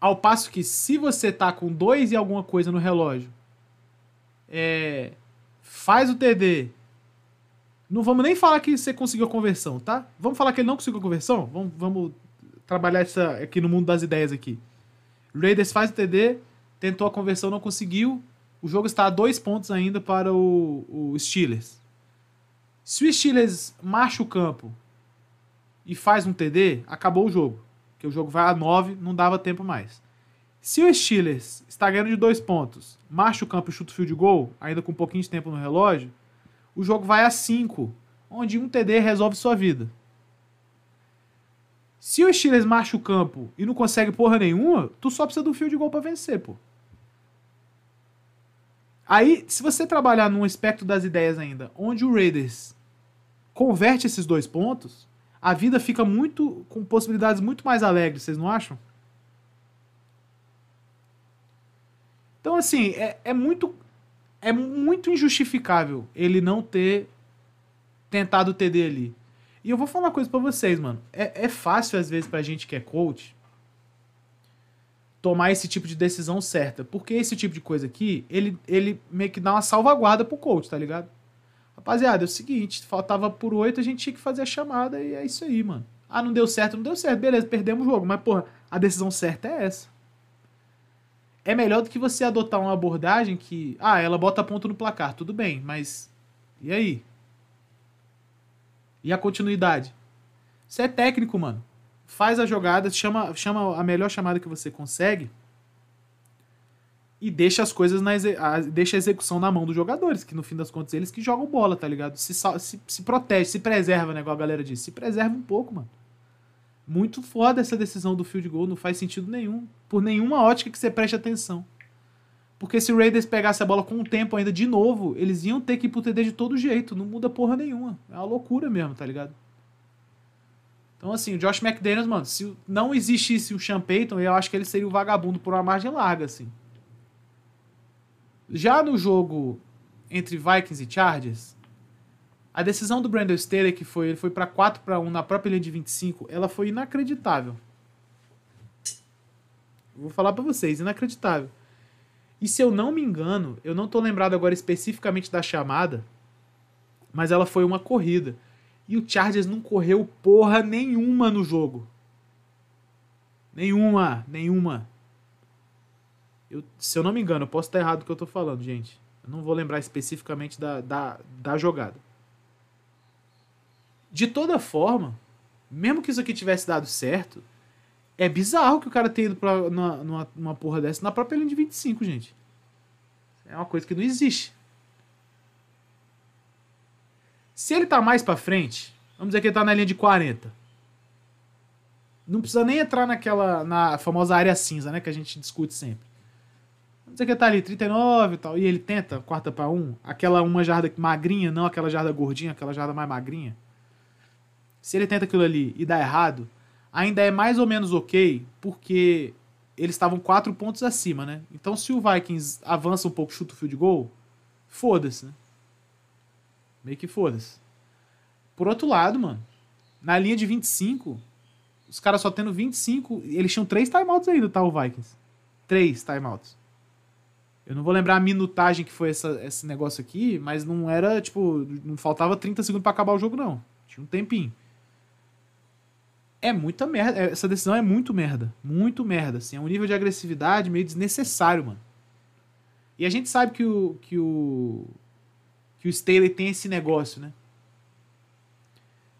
Ao passo que se você tá com dois e alguma coisa no relógio, é, faz o TD. Não vamos nem falar que você conseguiu a conversão, tá? Vamos falar que ele não conseguiu a conversão? Vamos, vamos trabalhar isso aqui no mundo das ideias aqui. Raiders faz o TD, tentou a conversão, não conseguiu. O jogo está a dois pontos ainda para o, o Steelers. Se o Steelers marcha o campo e faz um TD, acabou o jogo. Porque o jogo vai a 9, não dava tempo mais. Se o Steelers está ganhando de dois pontos, marcha o campo e chuta o field goal, ainda com um pouquinho de tempo no relógio, o jogo vai a 5, onde um TD resolve sua vida. Se o Steelers marcha o campo e não consegue porra nenhuma, tu só precisa do field goal para vencer, pô. Aí, se você trabalhar num aspecto das ideias ainda, onde o Raiders converte esses dois pontos, a vida fica muito com possibilidades muito mais alegres, vocês não acham? Então, assim, é, é muito é muito injustificável ele não ter tentado o TD ali. E eu vou falar uma coisa para vocês, mano. É, é fácil, às vezes, pra gente que é coach, tomar esse tipo de decisão certa. Porque esse tipo de coisa aqui, ele, ele meio que dá uma salvaguarda pro coach, tá ligado? Rapaziada, é o seguinte, faltava por oito, a gente tinha que fazer a chamada e é isso aí, mano. Ah, não deu certo, não deu certo, beleza, perdemos o jogo. Mas, porra, a decisão certa é essa. É melhor do que você adotar uma abordagem que, ah, ela bota ponto no placar, tudo bem, mas e aí? E a continuidade? Você é técnico, mano faz a jogada, chama, chama a melhor chamada que você consegue e deixa as coisas na a, deixa a execução na mão dos jogadores, que no fim das contas eles que jogam bola, tá ligado? Se, se, se protege, se preserva, né, igual a galera disse. Se preserva um pouco, mano. Muito foda essa decisão do field goal, não faz sentido nenhum. Por nenhuma ótica que você preste atenção. Porque se o Raiders pegasse a bola com o tempo ainda de novo, eles iam ter que ir pro TD de todo jeito. Não muda porra nenhuma. É uma loucura mesmo, tá ligado? Então, assim, o Josh McDaniels, mano, se não existisse o Sean Payton, eu acho que ele seria o vagabundo por uma margem larga, assim. Já no jogo entre Vikings e Chargers, a decisão do Brandon Staley, que foi, ele foi para 4 para 1 na própria linha de 25, ela foi inacreditável. Vou falar para vocês, inacreditável. E se eu não me engano, eu não tô lembrado agora especificamente da chamada, mas ela foi uma corrida. E o Chargers não correu porra nenhuma no jogo. Nenhuma, nenhuma. Eu, se eu não me engano, eu posso estar errado do que eu tô falando, gente. Eu não vou lembrar especificamente da, da, da jogada. De toda forma, mesmo que isso aqui tivesse dado certo, é bizarro que o cara tenha ido pra, numa, numa porra dessa na própria linha de 25, gente. É uma coisa que não existe. Se ele tá mais para frente, vamos dizer que ele tá na linha de 40. Não precisa nem entrar naquela na famosa área cinza, né, que a gente discute sempre. Vamos dizer que ele tá ali 39 e tal, e ele tenta quarta para um, aquela uma jarda magrinha, não aquela jarda gordinha, aquela jarda mais magrinha. Se ele tenta aquilo ali e dá errado, ainda é mais ou menos ok, porque eles estavam quatro pontos acima, né? Então se o Vikings avança um pouco, chuta o field goal, foda-se, né? Meio que foda-se. Por outro lado, mano, na linha de 25, os caras só tendo 25, eles tinham três timeouts ainda, tá, o Vikings? Três timeouts. Eu não vou lembrar a minutagem que foi essa, esse negócio aqui, mas não era, tipo, não faltava 30 segundos para acabar o jogo, não. Tinha um tempinho. É muita merda. Essa decisão é muito merda. Muito merda, assim. É um nível de agressividade meio desnecessário, mano. E a gente sabe que o, que o que o Staley tem esse negócio, né?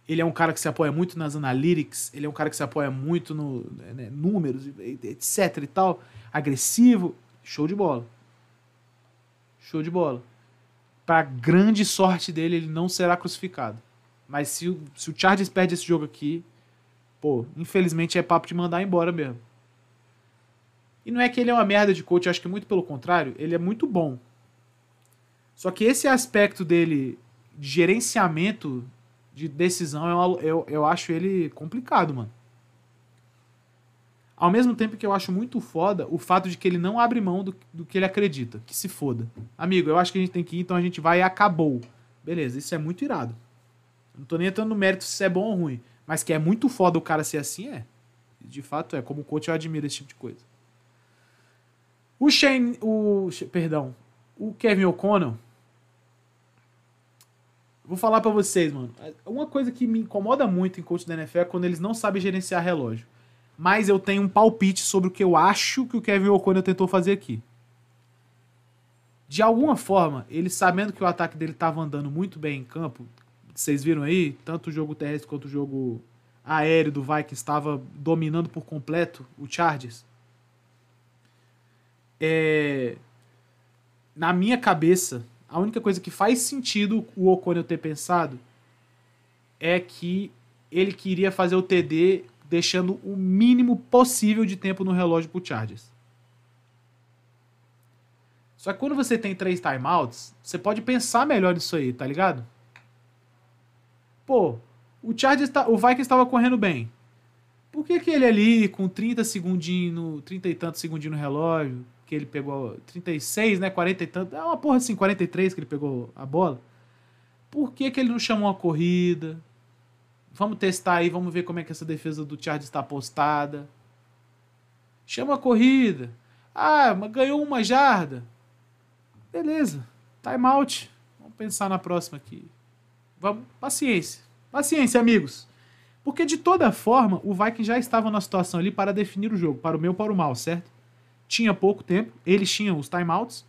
Ele é um cara que se apoia muito nas analytics, ele é um cara que se apoia muito no né, números, etc e tal, agressivo, show de bola. Show de bola. Para grande sorte dele, ele não será crucificado. Mas se o, se o Chargers perde esse jogo aqui, pô, infelizmente é papo de mandar embora mesmo. E não é que ele é uma merda de coach, acho que muito pelo contrário, ele é muito bom. Só que esse aspecto dele de gerenciamento de decisão, eu, eu, eu acho ele complicado, mano. Ao mesmo tempo que eu acho muito foda o fato de que ele não abre mão do, do que ele acredita. Que se foda. Amigo, eu acho que a gente tem que ir, então a gente vai e acabou. Beleza, isso é muito irado. Não tô nem entrando no mérito se isso é bom ou ruim. Mas que é muito foda o cara ser assim, é. De fato é. Como coach eu admiro esse tipo de coisa. O Shane. O. Perdão. O Kevin O'Connell Vou falar para vocês, mano. Uma coisa que me incomoda muito em coach da NFL é quando eles não sabem gerenciar relógio. Mas eu tenho um palpite sobre o que eu acho que o Kevin O'Connell tentou fazer aqui. De alguma forma, ele sabendo que o ataque dele estava andando muito bem em campo, vocês viram aí, tanto o jogo terrestre quanto o jogo aéreo do Vikings estava dominando por completo o Chargers. É... Na minha cabeça, a única coisa que faz sentido o O'Connell ter pensado é que ele queria fazer o TD deixando o mínimo possível de tempo no relógio pro Chargers. Só que quando você tem três timeouts, você pode pensar melhor nisso aí, tá ligado? Pô, o Chargers tá, o Vikings estava correndo bem. Por que, que ele ali com 30 segundinhos, 30 e tantos segundinhos no relógio, que ele pegou 36, né? 40 e tanto. É uma porra assim, 43 que ele pegou a bola. Por que, que ele não chamou a corrida? Vamos testar aí, vamos ver como é que essa defesa do Chargers está postada. Chama a corrida. Ah, ganhou uma jarda. Beleza. Time out. Vamos pensar na próxima aqui. Vamos, paciência. Paciência, amigos. Porque de toda forma, o Viking já estava na situação ali para definir o jogo, para o meu para o mal, certo? Tinha pouco tempo, eles tinham os timeouts.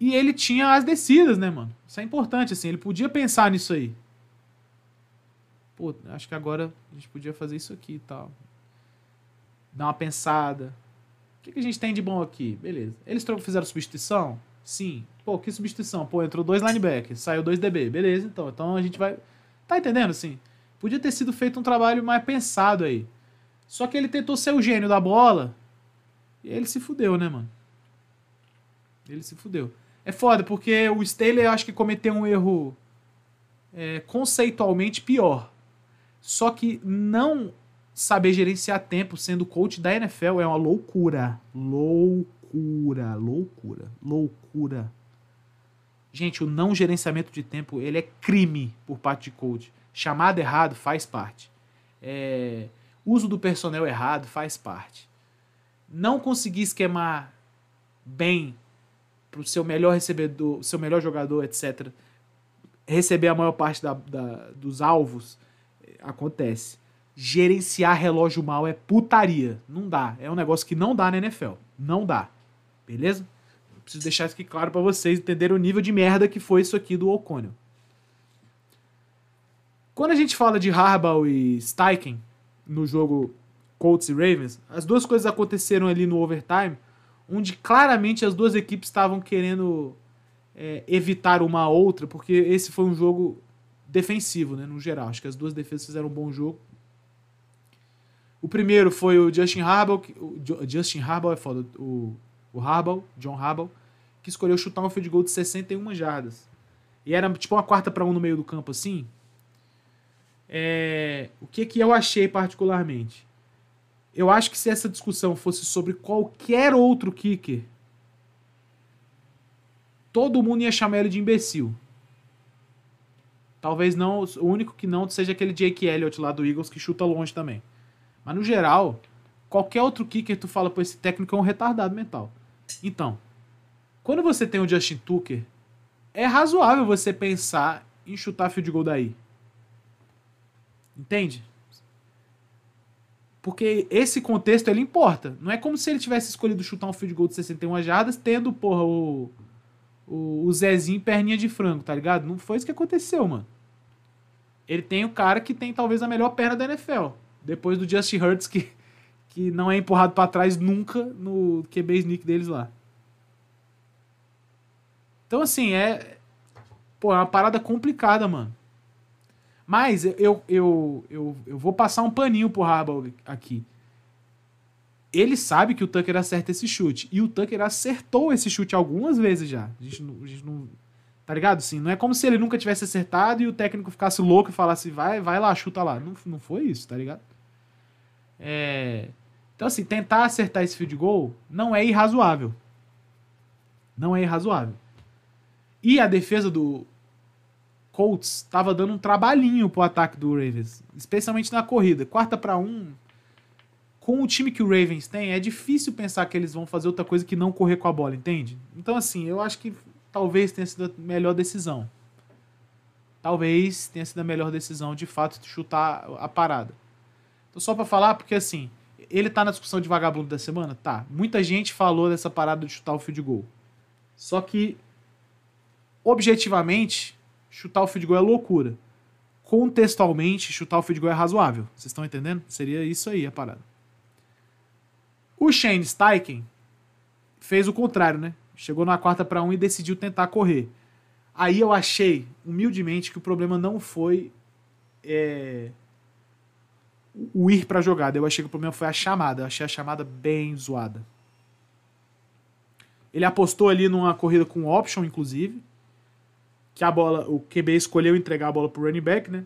E ele tinha as descidas, né, mano? Isso é importante, assim. Ele podia pensar nisso aí. Pô, acho que agora a gente podia fazer isso aqui e tal. Dar uma pensada. O que, que a gente tem de bom aqui? Beleza. Eles fizeram substituição? Sim. Pô, que substituição? Pô, entrou dois linebackers, saiu dois DB. Beleza, então. Então a gente vai. Tá entendendo, assim? Podia ter sido feito um trabalho mais pensado aí. Só que ele tentou ser o gênio da bola. E ele se fudeu, né, mano? Ele se fudeu. É foda, porque o Staley acho que cometeu um erro é, conceitualmente pior. Só que não saber gerenciar tempo sendo coach da NFL é uma loucura. Loucura, loucura, loucura. Gente, o não gerenciamento de tempo, ele é crime por parte de coach. Chamado errado faz parte. É, uso do personnel errado faz parte. Não conseguir esquemar bem para o seu melhor recebedor, seu melhor jogador, etc., receber a maior parte da, da, dos alvos, acontece. Gerenciar relógio mal é putaria. Não dá. É um negócio que não dá na NFL. Não dá. Beleza? Preciso deixar isso aqui claro para vocês entenderem o nível de merda que foi isso aqui do O'Connell. Quando a gente fala de Harbaugh e Steichen no jogo Colts e Ravens, as duas coisas aconteceram ali no overtime, onde claramente as duas equipes estavam querendo é, evitar uma a outra, porque esse foi um jogo defensivo, né, no geral. Acho que as duas defesas fizeram um bom jogo. O primeiro foi o Justin Harbaugh, o Justin Harbaugh é foda, o, o Harbaugh, John Harbaugh, que escolheu chutar um field goal de 61 jardas. E era tipo uma quarta para um no meio do campo assim. É, o que que eu achei particularmente? Eu acho que se essa discussão fosse sobre qualquer outro kicker, todo mundo ia chamar ele de imbecil. Talvez não, o único que não seja aquele Jake Elliott lá do Eagles que chuta longe também. Mas no geral, qualquer outro kicker tu fala, pô, esse técnico é um retardado mental. Então, quando você tem o Justin Tucker, é razoável você pensar em chutar field goal daí. Entende? Porque esse contexto ele importa. Não é como se ele tivesse escolhido chutar um field goal de 61 jardas, tendo, porra, o, o, o Zezinho perninha de frango, tá ligado? Não foi isso que aconteceu, mano. Ele tem o cara que tem talvez a melhor perna da NFL. Depois do Justin Hurts, que, que não é empurrado para trás nunca no QB sneak deles lá. Então, assim, é. Pô, é uma parada complicada, mano. Mas eu, eu, eu, eu vou passar um paninho pro Harbaugh aqui. Ele sabe que o Tucker acerta esse chute. E o Tucker acertou esse chute algumas vezes já. A gente não. A gente não tá ligado? Assim, não é como se ele nunca tivesse acertado e o técnico ficasse louco e falasse, vai, vai lá, chuta lá. Não, não foi isso, tá ligado? É... Então, assim, tentar acertar esse field goal não é irrazoável. Não é irrazoável. E a defesa do Colts estava dando um trabalhinho pro ataque do Ravens, especialmente na corrida. Quarta para um, com o time que o Ravens tem, é difícil pensar que eles vão fazer outra coisa que não correr com a bola, entende? Então, assim, eu acho que talvez tenha sido a melhor decisão. Talvez tenha sido a melhor decisão, de fato, de chutar a parada. Então, só para falar, porque assim, ele tá na discussão de vagabundo da semana? Tá. Muita gente falou dessa parada de chutar o field goal. Só que, objetivamente, chutar o field goal é loucura. Contextualmente, chutar o field goal é razoável. Vocês estão entendendo? Seria isso aí a parada. O Shane Steichen fez o contrário, né? Chegou na quarta para um e decidiu tentar correr. Aí eu achei, humildemente, que o problema não foi é, o ir para a jogada. Eu achei que o problema foi a chamada. Eu achei a chamada bem zoada. Ele apostou ali numa corrida com option, inclusive. Que a bola, o QB escolheu entregar a bola pro running back, né?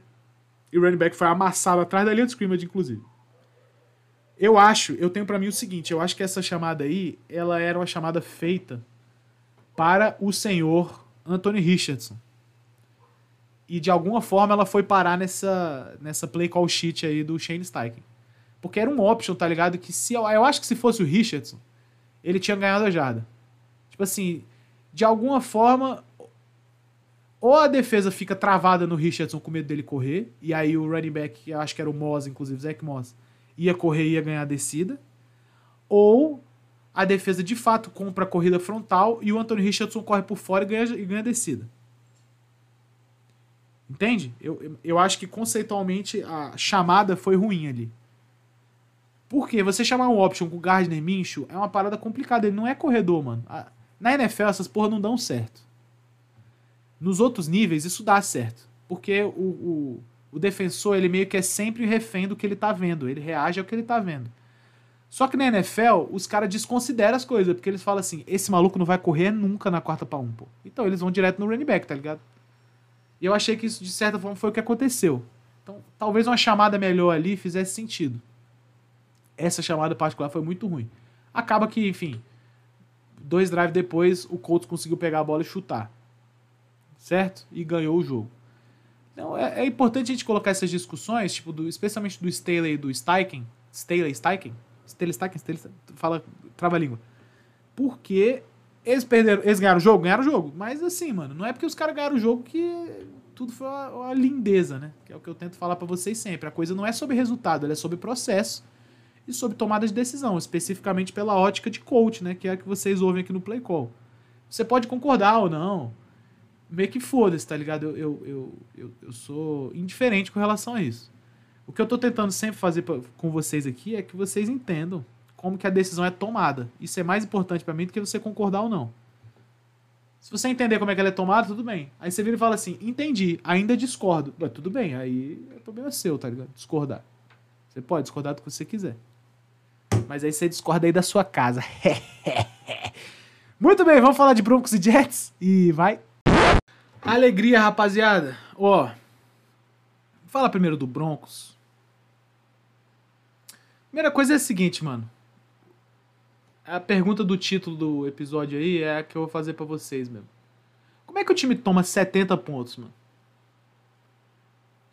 E o running back foi amassado atrás da linha de scrimmage, inclusive. Eu acho, eu tenho para mim o seguinte, eu acho que essa chamada aí, ela era uma chamada feita para o senhor Anthony Richardson e de alguma forma ela foi parar nessa, nessa play call sheet aí do Shane Steichen. Porque era um option, tá ligado? Que se eu, eu acho que se fosse o Richardson, ele tinha ganhado a jarda. Tipo assim, de alguma forma, ou a defesa fica travada no Richardson com medo dele correr, e aí o running back, acho que era o Moss, inclusive, Zach Moss, ia correr e ia ganhar a descida, ou a defesa de fato compra a corrida frontal e o Anthony Richardson corre por fora e ganha, e ganha a descida. Entende? Eu, eu acho que conceitualmente a chamada foi ruim ali. Porque você chamar um option com Gardner Minshew é uma parada complicada. Ele não é corredor, mano. Na NFL essas porra não dão certo. Nos outros níveis isso dá certo. Porque o, o, o defensor ele meio que é sempre refém do que ele tá vendo. Ele reage ao que ele tá vendo. Só que na NFL, os caras desconsideram as coisas, porque eles falam assim: esse maluco não vai correr nunca na quarta para um, pô. Então eles vão direto no running back, tá ligado? E eu achei que isso, de certa forma, foi o que aconteceu. Então, talvez uma chamada melhor ali fizesse sentido. Essa chamada particular foi muito ruim. Acaba que, enfim, dois drives depois, o Colts conseguiu pegar a bola e chutar. Certo? E ganhou o jogo. Então, é, é importante a gente colocar essas discussões, tipo, do, especialmente do Staley e do Steichen. Staley, Steichen? Staley, Steichen, Staley, fala, trava a língua. Porque eles perderam, eles ganharam o jogo? Ganharam o jogo. Mas assim, mano, não é porque os caras ganharam o jogo que tudo foi uma, uma lindeza, né? Que é o que eu tento falar para vocês sempre. A coisa não é sobre resultado, ela é sobre processo e sobre tomada de decisão, especificamente pela ótica de coach, né? Que é a que vocês ouvem aqui no Play Call. Você pode concordar ou não. Meio que foda-se, tá ligado? Eu, eu, eu, eu, sou indiferente com relação a isso. O que eu tô tentando sempre fazer pra, com vocês aqui é que vocês entendam como que a decisão é tomada. Isso é mais importante para mim do que você concordar ou não. Se você entender como é que ela é tomada, tudo bem. Aí você vira e fala assim, entendi, ainda discordo. Mas tudo bem, aí é problema seu, tá ligado? Discordar. Você pode discordar do que você quiser. Mas aí você discorda aí da sua casa. Muito bem, vamos falar de Broncos e Jets? E vai. Alegria, rapaziada. Ó, fala primeiro do Broncos. Primeira coisa é a seguinte, mano. A pergunta do título do episódio aí é a que eu vou fazer para vocês mesmo. Como é que o time toma 70 pontos, mano?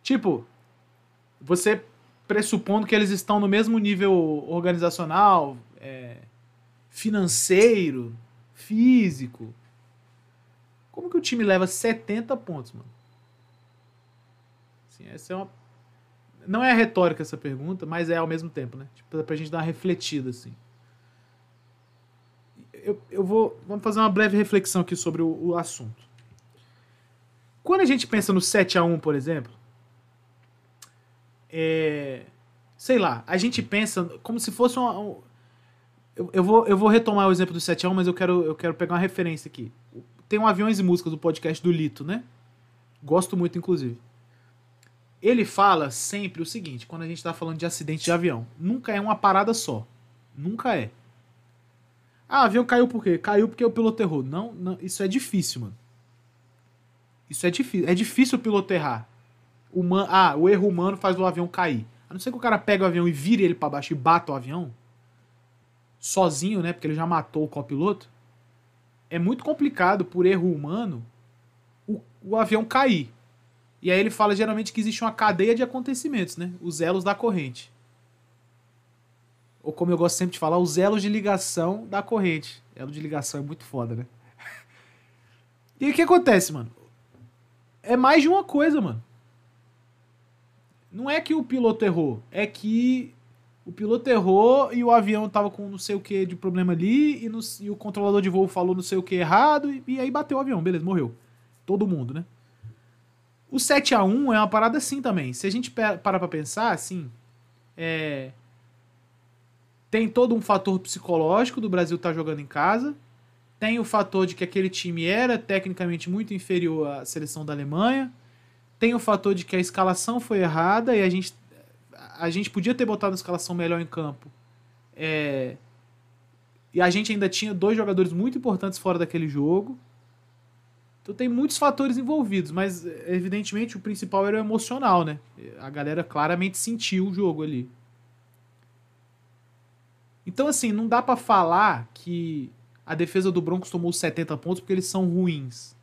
Tipo, você pressupondo que eles estão no mesmo nível organizacional, é, financeiro, físico. Como que o time leva 70 pontos, mano? Assim, essa é uma. Não é retórica essa pergunta, mas é ao mesmo tempo, né? Tipo, pra gente dar uma refletida, assim eu, eu vou. Vamos fazer uma breve reflexão aqui sobre o, o assunto. Quando a gente pensa no 7 a 1 por exemplo, é, sei lá, a gente pensa como se fosse um. um eu, eu, vou, eu vou retomar o exemplo do 7 a 1 mas eu quero, eu quero pegar uma referência aqui. Tem um Aviões e Músicas do podcast do Lito, né? Gosto muito, inclusive. Ele fala sempre o seguinte, quando a gente está falando de acidente de avião. Nunca é uma parada só. Nunca é. Ah, avião caiu por quê? Caiu porque o piloto errou. Não, não, isso é difícil, mano. Isso é difícil. É difícil o piloto errar. O man, ah, o erro humano faz o avião cair. A não ser que o cara pegue o avião e vire ele para baixo e bata o avião. Sozinho, né? Porque ele já matou o copiloto. É muito complicado, por erro humano, o, o avião cair. E aí ele fala geralmente que existe uma cadeia de acontecimentos, né? Os elos da corrente ou como eu gosto sempre de falar, os elos de ligação da corrente. Elo de ligação é muito foda, né? E o que acontece, mano? É mais de uma coisa, mano. Não é que o piloto errou, é que o piloto errou e o avião tava com não sei o que de problema ali e, no, e, o controlador de voo falou não sei o que errado e, e aí bateu o avião, beleza, morreu. Todo mundo, né? O 7 a 1 é uma parada assim também. Se a gente para pra pensar, assim, é, tem todo um fator psicológico do Brasil estar tá jogando em casa. Tem o fator de que aquele time era tecnicamente muito inferior à seleção da Alemanha. Tem o fator de que a escalação foi errada e a gente, a gente podia ter botado a escalação melhor em campo. É, e a gente ainda tinha dois jogadores muito importantes fora daquele jogo. Então tem muitos fatores envolvidos, mas evidentemente o principal era o emocional, né? A galera claramente sentiu o jogo ali. Então, assim, não dá para falar que a defesa do Broncos tomou 70 pontos porque eles são ruins.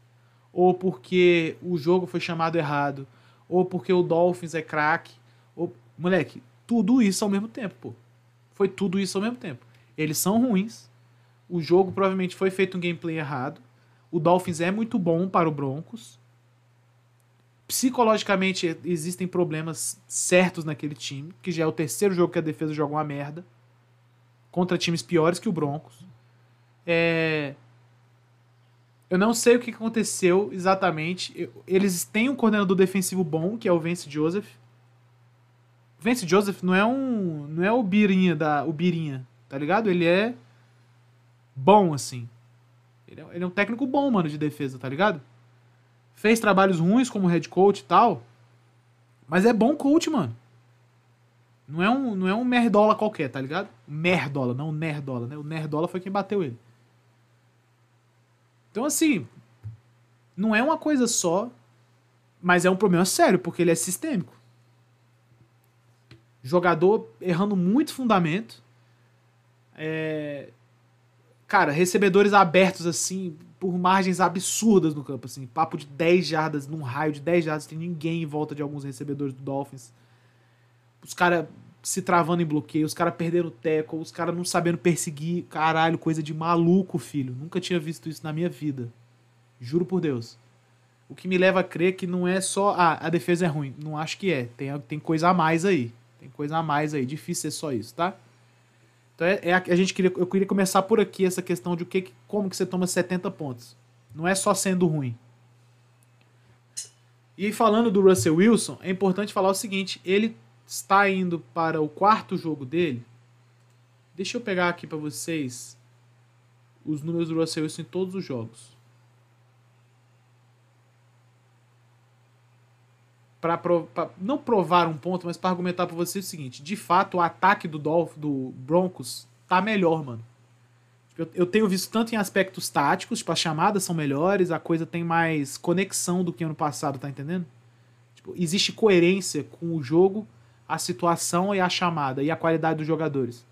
Ou porque o jogo foi chamado errado. Ou porque o Dolphins é craque. Ou... Moleque, tudo isso ao mesmo tempo, pô. Foi tudo isso ao mesmo tempo. Eles são ruins. O jogo provavelmente foi feito um gameplay errado. O Dolphins é muito bom para o Broncos. Psicologicamente existem problemas certos naquele time, que já é o terceiro jogo que a defesa joga uma merda contra times piores que o Broncos. É... Eu não sei o que aconteceu exatamente. Eles têm um coordenador defensivo bom, que é o Vance Joseph. Vance Joseph não é um. não é o Birinha da. o Birinha, tá ligado? Ele é bom, assim. Ele é, ele é um técnico bom, mano, de defesa, tá ligado? Fez trabalhos ruins como head coach e tal. Mas é bom coach, mano. Não é um, não é um merdola qualquer, tá ligado? Merdola, não nerdola, né? O nerdola foi quem bateu ele. Então, assim, não é uma coisa só, mas é um problema sério, porque ele é sistêmico. Jogador errando muito fundamento. É, Cara, recebedores abertos assim, por margens absurdas no campo, assim. Papo de 10 jardas, num raio de 10 jardas, tem ninguém em volta de alguns recebedores do Dolphins. Os caras se travando em bloqueio, os caras perdendo o teco, os caras não sabendo perseguir. Caralho, coisa de maluco, filho. Nunca tinha visto isso na minha vida. Juro por Deus. O que me leva a crer que não é só. Ah, a defesa é ruim. Não acho que é. Tem, tem coisa a mais aí. Tem coisa a mais aí. Difícil ser só isso, tá? Então é, é a, a, gente queria, eu queria começar por aqui essa questão de o que, como que você toma 70 pontos. Não é só sendo ruim. E falando do Russell Wilson, é importante falar o seguinte: ele está indo para o quarto jogo dele. Deixa eu pegar aqui para vocês os números do Russell Wilson em todos os jogos. Para não provar um ponto, mas para argumentar para você o seguinte: de fato, o ataque do Dolph, do Broncos tá melhor, mano. Eu, eu, tenho visto tanto em aspectos táticos, tipo, as chamadas são melhores, a coisa tem mais conexão do que ano passado, tá entendendo? Tipo, existe coerência com o jogo, a situação e a chamada e a qualidade dos jogadores.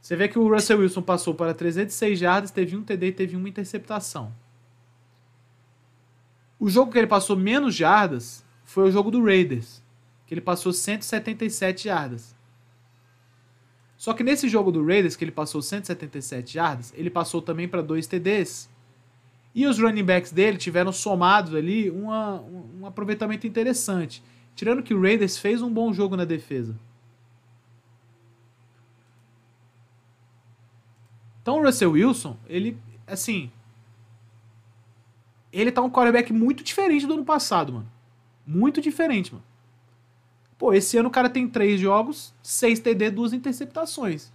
Você vê que o Russell Wilson passou para 306 jardas, teve um TD e teve uma interceptação. O jogo que ele passou menos jardas foi o jogo do Raiders, que ele passou 177 jardas. Só que nesse jogo do Raiders, que ele passou 177 jardas, ele passou também para dois TDs. E os running backs dele tiveram somados ali uma, um aproveitamento interessante. Tirando que o Raiders fez um bom jogo na defesa. Então o Russell Wilson, ele, assim. Ele tá um quarterback muito diferente do ano passado, mano. Muito diferente, mano. Pô, esse ano o cara tem três jogos, seis TD, duas interceptações.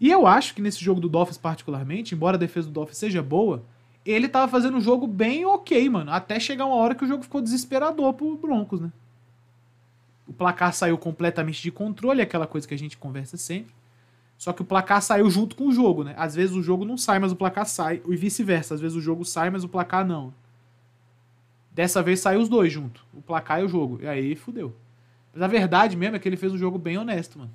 E eu acho que nesse jogo do Dolphins particularmente, embora a defesa do Dolphins seja boa, ele tava fazendo um jogo bem ok, mano. Até chegar uma hora que o jogo ficou desesperador pro Broncos, né? O placar saiu completamente de controle, aquela coisa que a gente conversa sempre. Só que o placar saiu junto com o jogo, né? Às vezes o jogo não sai, mas o placar sai. E vice-versa. Às vezes o jogo sai, mas o placar não. Dessa vez saiu os dois junto, o placar e o jogo. E aí fudeu. Mas a verdade mesmo é que ele fez um jogo bem honesto, mano.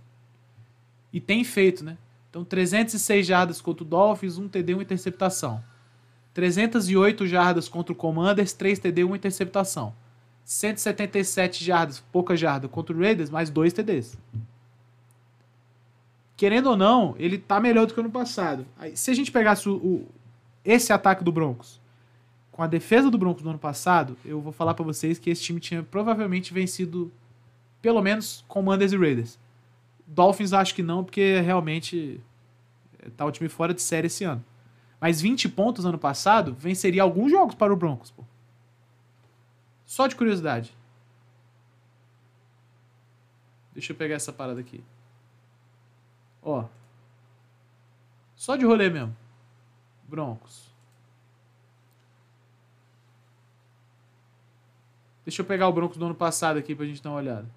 E tem feito, né? Então 306 jardas contra o Dolphins, 1 TD, 1 interceptação. 308 jardas contra o Commanders, 3 TD, 1 interceptação. 177 jardas, pouca jarda contra o Raiders, mais 2 TDs. Querendo ou não, ele tá melhor do que ano passado. Aí, se a gente pegasse o, o, esse ataque do Broncos com a defesa do Broncos no ano passado, eu vou falar para vocês que esse time tinha provavelmente vencido pelo menos Commanders e Raiders. Dolphins acho que não, porque realmente eh, tá o time fora de série esse ano. Mas 20 pontos ano passado venceria alguns jogos para o Broncos, pô. Só de curiosidade. Deixa eu pegar essa parada aqui. Ó. Só de rolê mesmo. Broncos. Deixa eu pegar o Broncos do ano passado aqui pra gente dar uma olhada.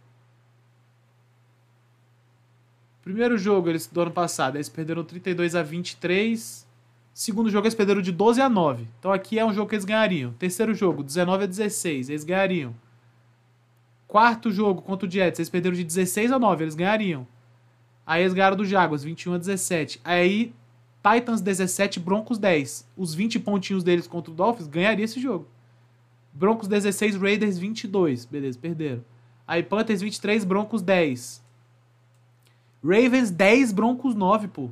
Primeiro jogo eles, do ano passado, eles perderam 32 a 23. Segundo jogo eles perderam de 12 a 9. Então aqui é um jogo que eles ganhariam. Terceiro jogo, 19 a 16, eles ganhariam. Quarto jogo contra o Jets, eles perderam de 16 a 9, eles ganhariam. Aí eles ganharam do Jaguars, 21 a 17. Aí Titans 17, Broncos 10. Os 20 pontinhos deles contra o Dolphins ganharia esse jogo. Broncos 16, Raiders 22. Beleza, perderam. Aí Panthers 23, Broncos 10. Ravens 10, Broncos 9, pô.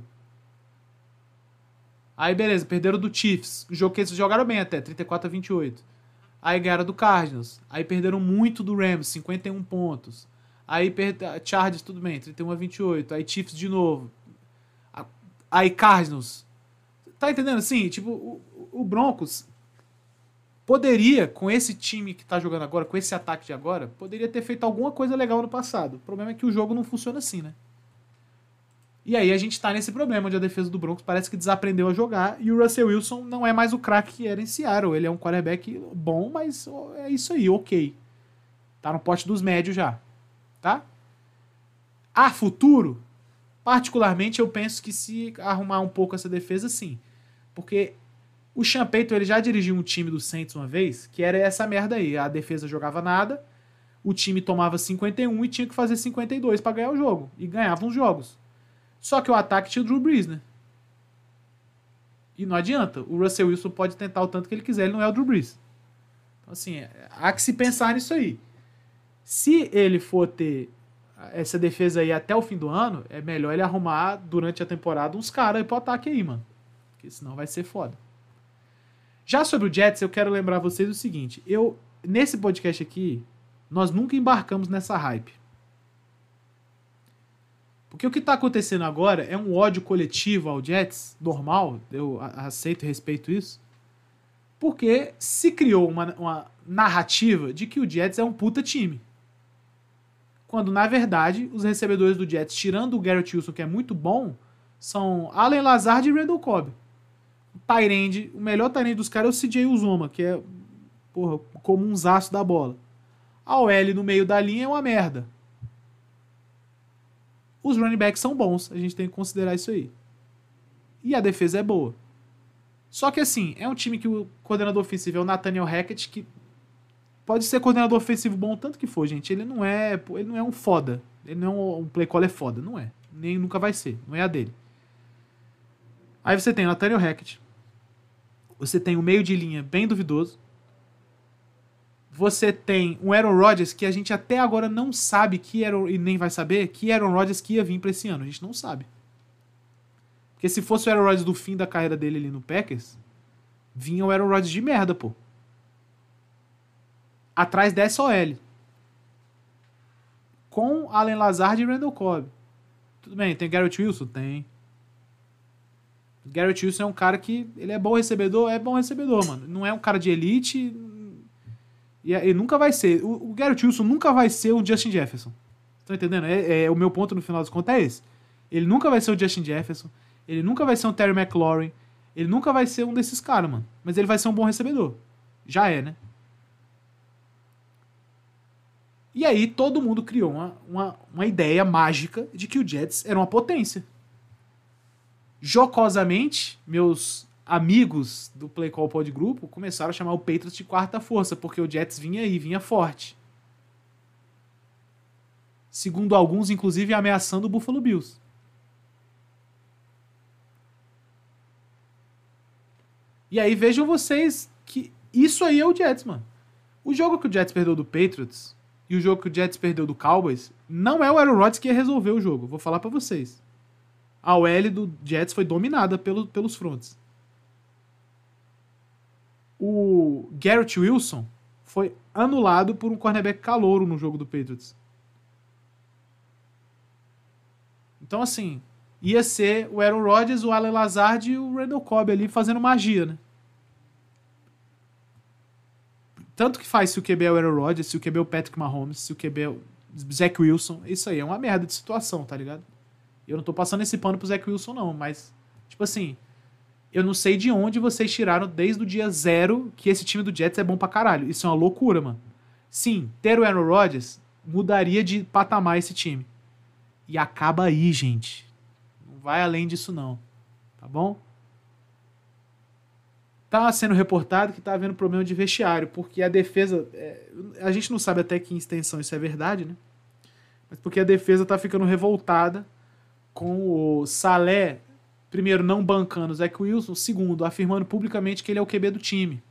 Aí beleza, perderam do Chiefs. O jogo que eles jogaram bem até, 34 a 28. Aí ganharam do Cardinals. Aí perderam muito do Rams, 51 pontos. Aí per... Chargers, tudo bem, 31 a 28. Aí Chiefs de novo. Aí Cardinals. Tá entendendo? Assim, tipo, o, o Broncos poderia, com esse time que tá jogando agora, com esse ataque de agora, poderia ter feito alguma coisa legal no passado. O problema é que o jogo não funciona assim, né? E aí a gente tá nesse problema onde a defesa do Broncos parece que desaprendeu a jogar e o Russell Wilson não é mais o craque que era em Seattle. Ele é um quarterback bom, mas é isso aí, ok. Tá no pote dos médios já, tá? A futuro, particularmente eu penso que se arrumar um pouco essa defesa, sim. Porque o Champeito ele já dirigiu um time do Saints uma vez, que era essa merda aí. A defesa jogava nada, o time tomava 51 e tinha que fazer 52 para ganhar o jogo. E ganhava os jogos. Só que o ataque tinha o Drew Brees, né? E não adianta. O Russell Wilson pode tentar o tanto que ele quiser, ele não é o Drew Brees. Então, assim, há que se pensar nisso aí. Se ele for ter essa defesa aí até o fim do ano, é melhor ele arrumar durante a temporada uns caras pro ataque aí, mano. Porque senão vai ser foda. Já sobre o Jets, eu quero lembrar vocês o seguinte. Eu, nesse podcast aqui, nós nunca embarcamos nessa hype. Porque o que está acontecendo agora é um ódio coletivo ao Jets, normal, eu aceito e respeito isso. Porque se criou uma, uma narrativa de que o Jets é um puta time. Quando, na verdade, os recebedores do Jets, tirando o Garrett Wilson, que é muito bom, são Allen Lazard e Randall Cobb. Tyrande, o melhor Tyrande dos caras é o CJ Uzoma, que é, porra, como um zaço da bola. A OL no meio da linha é uma merda. Os running backs são bons, a gente tem que considerar isso aí. E a defesa é boa. Só que assim, é um time que o coordenador ofensivo é o Nathaniel Hackett, que pode ser coordenador ofensivo bom tanto que for, gente. Ele não é, ele não é um foda. Ele não é um play caller foda, não é. Nem nunca vai ser, não é a dele. Aí você tem o Nathaniel Hackett. Você tem o meio de linha bem duvidoso. Você tem um Aaron Rodgers que a gente até agora não sabe que Aaron, e nem vai saber que Aaron Rodgers que ia vir para esse ano. A gente não sabe. Porque se fosse o Aaron Rodgers do fim da carreira dele ali no Packers, vinha o Aaron Rodgers de merda, pô. Atrás dessa OL. Com Allen Lazard e Randall Cobb. Tudo bem, tem Garrett Wilson? Tem. Garrett Wilson é um cara que ele é bom recebedor, é bom recebedor, mano. Não é um cara de elite, e ele nunca vai ser. O, o Garrett Wilson nunca vai ser o Justin Jefferson. Estão entendendo? É, é, o meu ponto no final das contas é esse. Ele nunca vai ser o Justin Jefferson. Ele nunca vai ser um Terry McLaurin. Ele nunca vai ser um desses caras, mano. Mas ele vai ser um bom recebedor. Já é, né? E aí todo mundo criou uma, uma, uma ideia mágica de que o Jets era uma potência. Jocosamente, meus amigos do Play Call Pod Grupo começaram a chamar o Patriots de quarta força, porque o Jets vinha aí, vinha forte. Segundo alguns, inclusive ameaçando o Buffalo Bills. E aí vejam vocês que isso aí é o Jets, mano. O jogo que o Jets perdeu do Patriots e o jogo que o Jets perdeu do Cowboys não é o Aaron Rodgers que ia resolver o jogo. Vou falar para vocês. A OL do Jets foi dominada pelo, pelos fronts o Garrett Wilson foi anulado por um cornerback calouro no jogo do Patriots. Então, assim, ia ser o Aaron Rodgers, o Alan Lazard e o Randall Cobb ali fazendo magia, né? Tanto que faz se o QB é o Aaron Rodgers, se o QB é o Patrick Mahomes, se o QB é o Zach Wilson. Isso aí é uma merda de situação, tá ligado? Eu não tô passando esse pano pro Zach Wilson, não, mas, tipo assim, eu não sei de onde vocês tiraram desde o dia zero que esse time do Jets é bom pra caralho. Isso é uma loucura, mano. Sim, ter o Aaron Rodgers mudaria de patamar esse time. E acaba aí, gente. Não vai além disso, não. Tá bom? Tá sendo reportado que tá havendo problema de vestiário, porque a defesa. É, a gente não sabe até que extensão isso é verdade, né? Mas porque a defesa tá ficando revoltada com o Salé primeiro, não bancando o Zach Wilson, segundo, afirmando publicamente que ele é o QB do time.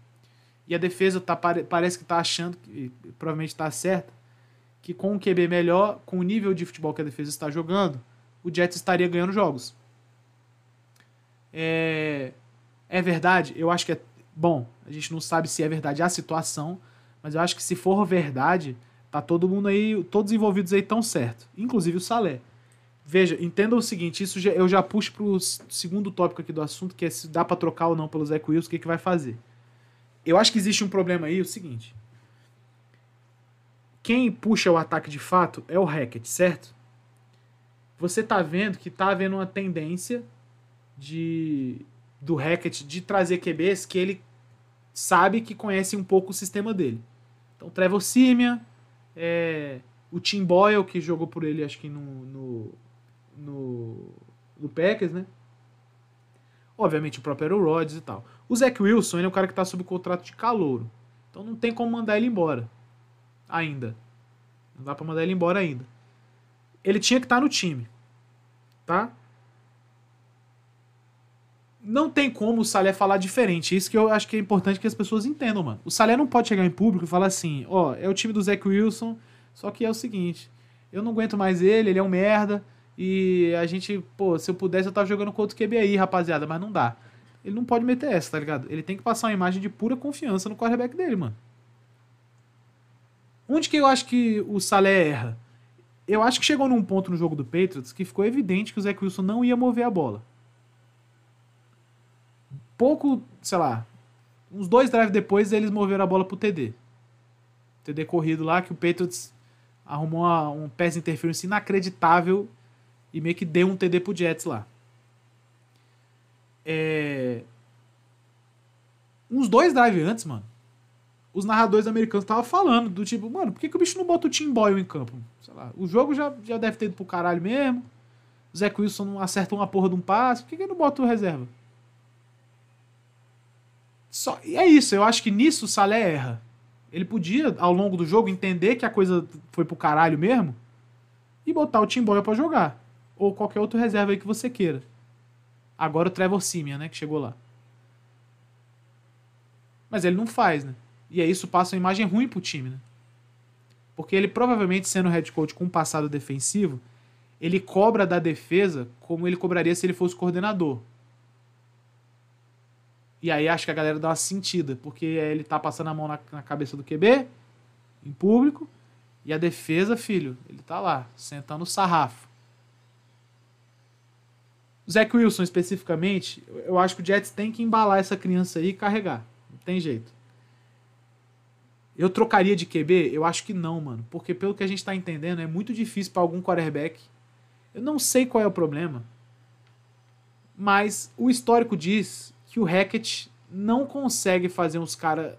E a defesa tá, parece que está achando, que provavelmente está certa, que com um QB melhor, com o nível de futebol que a defesa está jogando, o Jets estaria ganhando jogos. É, é verdade? Eu acho que é. Bom, a gente não sabe se é verdade a situação, mas eu acho que se for verdade, tá todo mundo aí, todos envolvidos aí tão certo, inclusive o Salé. Veja, entenda o seguinte, isso já, eu já puxo para o segundo tópico aqui do assunto, que é se dá para trocar ou não pelo Zach Wilson, o que, que vai fazer. Eu acho que existe um problema aí, o seguinte. Quem puxa o ataque de fato é o Hackett, certo? Você tá vendo que tá havendo uma tendência de do Hackett de trazer QBs que ele sabe que conhece um pouco o sistema dele. Então, Trevor Simeon, é, o Tim Boyle, que jogou por ele, acho que no, no no, no Packers, né? Obviamente o próprio Aaron Rodgers e tal. O Zach Wilson ele é um cara que está sob contrato de calouro. Então não tem como mandar ele embora. Ainda. Não dá pra mandar ele embora ainda. Ele tinha que estar no time. Tá? Não tem como o Salé falar diferente. Isso que eu acho que é importante que as pessoas entendam, mano. O Salé não pode chegar em público e falar assim: ó, é o time do Zach Wilson, só que é o seguinte, eu não aguento mais ele, ele é um merda. E a gente, pô, se eu pudesse eu tava jogando com outro QB aí, rapaziada, mas não dá. Ele não pode meter essa, tá ligado? Ele tem que passar uma imagem de pura confiança no quarterback dele, mano. Onde que eu acho que o Salé erra? Eu acho que chegou num ponto no jogo do Patriots que ficou evidente que o Zach Wilson não ia mover a bola. Pouco, sei lá, uns dois drives depois eles moveram a bola pro TD. TD corrido lá que o Patriots arrumou um pass interference inacreditável e meio que deu um TD pro Jets lá. É... Uns dois drives antes, mano, os narradores americanos estavam falando do tipo, mano, por que, que o bicho não bota o Tim Boyle em campo? Sei lá, o jogo já, já deve ter ido pro caralho mesmo. O Zé Wilson não acerta uma porra de um passe. Por que, que ele não bota o reserva? Só, e é isso, eu acho que nisso o Salé erra. Ele podia, ao longo do jogo, entender que a coisa foi pro caralho mesmo e botar o Tim Boyle pra jogar. Ou qualquer outro reserva aí que você queira. Agora o Trevor Simeon, né, que chegou lá. Mas ele não faz, né? E aí isso passa uma imagem ruim pro time, né? Porque ele provavelmente, sendo head coach com um passado defensivo, ele cobra da defesa como ele cobraria se ele fosse coordenador. E aí acho que a galera dá uma sentida, porque ele tá passando a mão na, na cabeça do QB, em público, e a defesa, filho, ele tá lá, sentando o sarrafo. O Zach Wilson, especificamente, eu acho que o Jets tem que embalar essa criança aí e carregar. Não tem jeito. Eu trocaria de QB? Eu acho que não, mano. Porque pelo que a gente tá entendendo, é muito difícil para algum quarterback. Eu não sei qual é o problema. Mas o histórico diz que o Hackett não consegue fazer uns caras,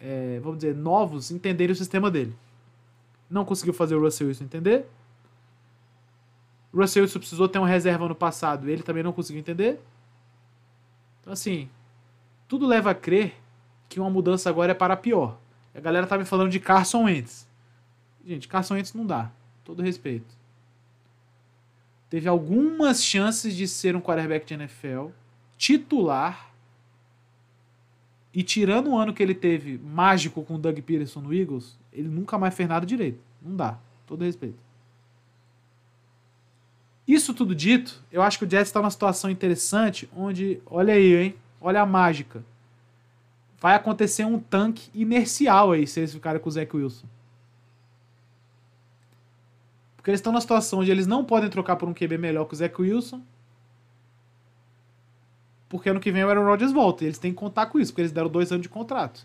é, vamos dizer, novos entenderem o sistema dele. Não conseguiu fazer o Russell Wilson entender. Russell Wilson precisou ter uma reserva no passado, ele também não conseguiu entender. Então, assim, tudo leva a crer que uma mudança agora é para pior. A galera tá me falando de Carson Wentz. Gente, Carson Wentz não dá. Todo respeito. Teve algumas chances de ser um quarterback de NFL titular. E tirando o ano que ele teve mágico com o Doug Peterson no Eagles, ele nunca mais fez nada direito. Não dá. Todo respeito. Isso tudo dito, eu acho que o Jets está numa situação interessante onde, olha aí, hein? Olha a mágica vai acontecer um tanque inercial aí se eles ficarem com o Zach Wilson. Porque eles estão na situação onde eles não podem trocar por um QB melhor que o Zach Wilson. Porque ano que vem o Aaron Rodgers volta. E eles têm que contar com isso, porque eles deram dois anos de contrato.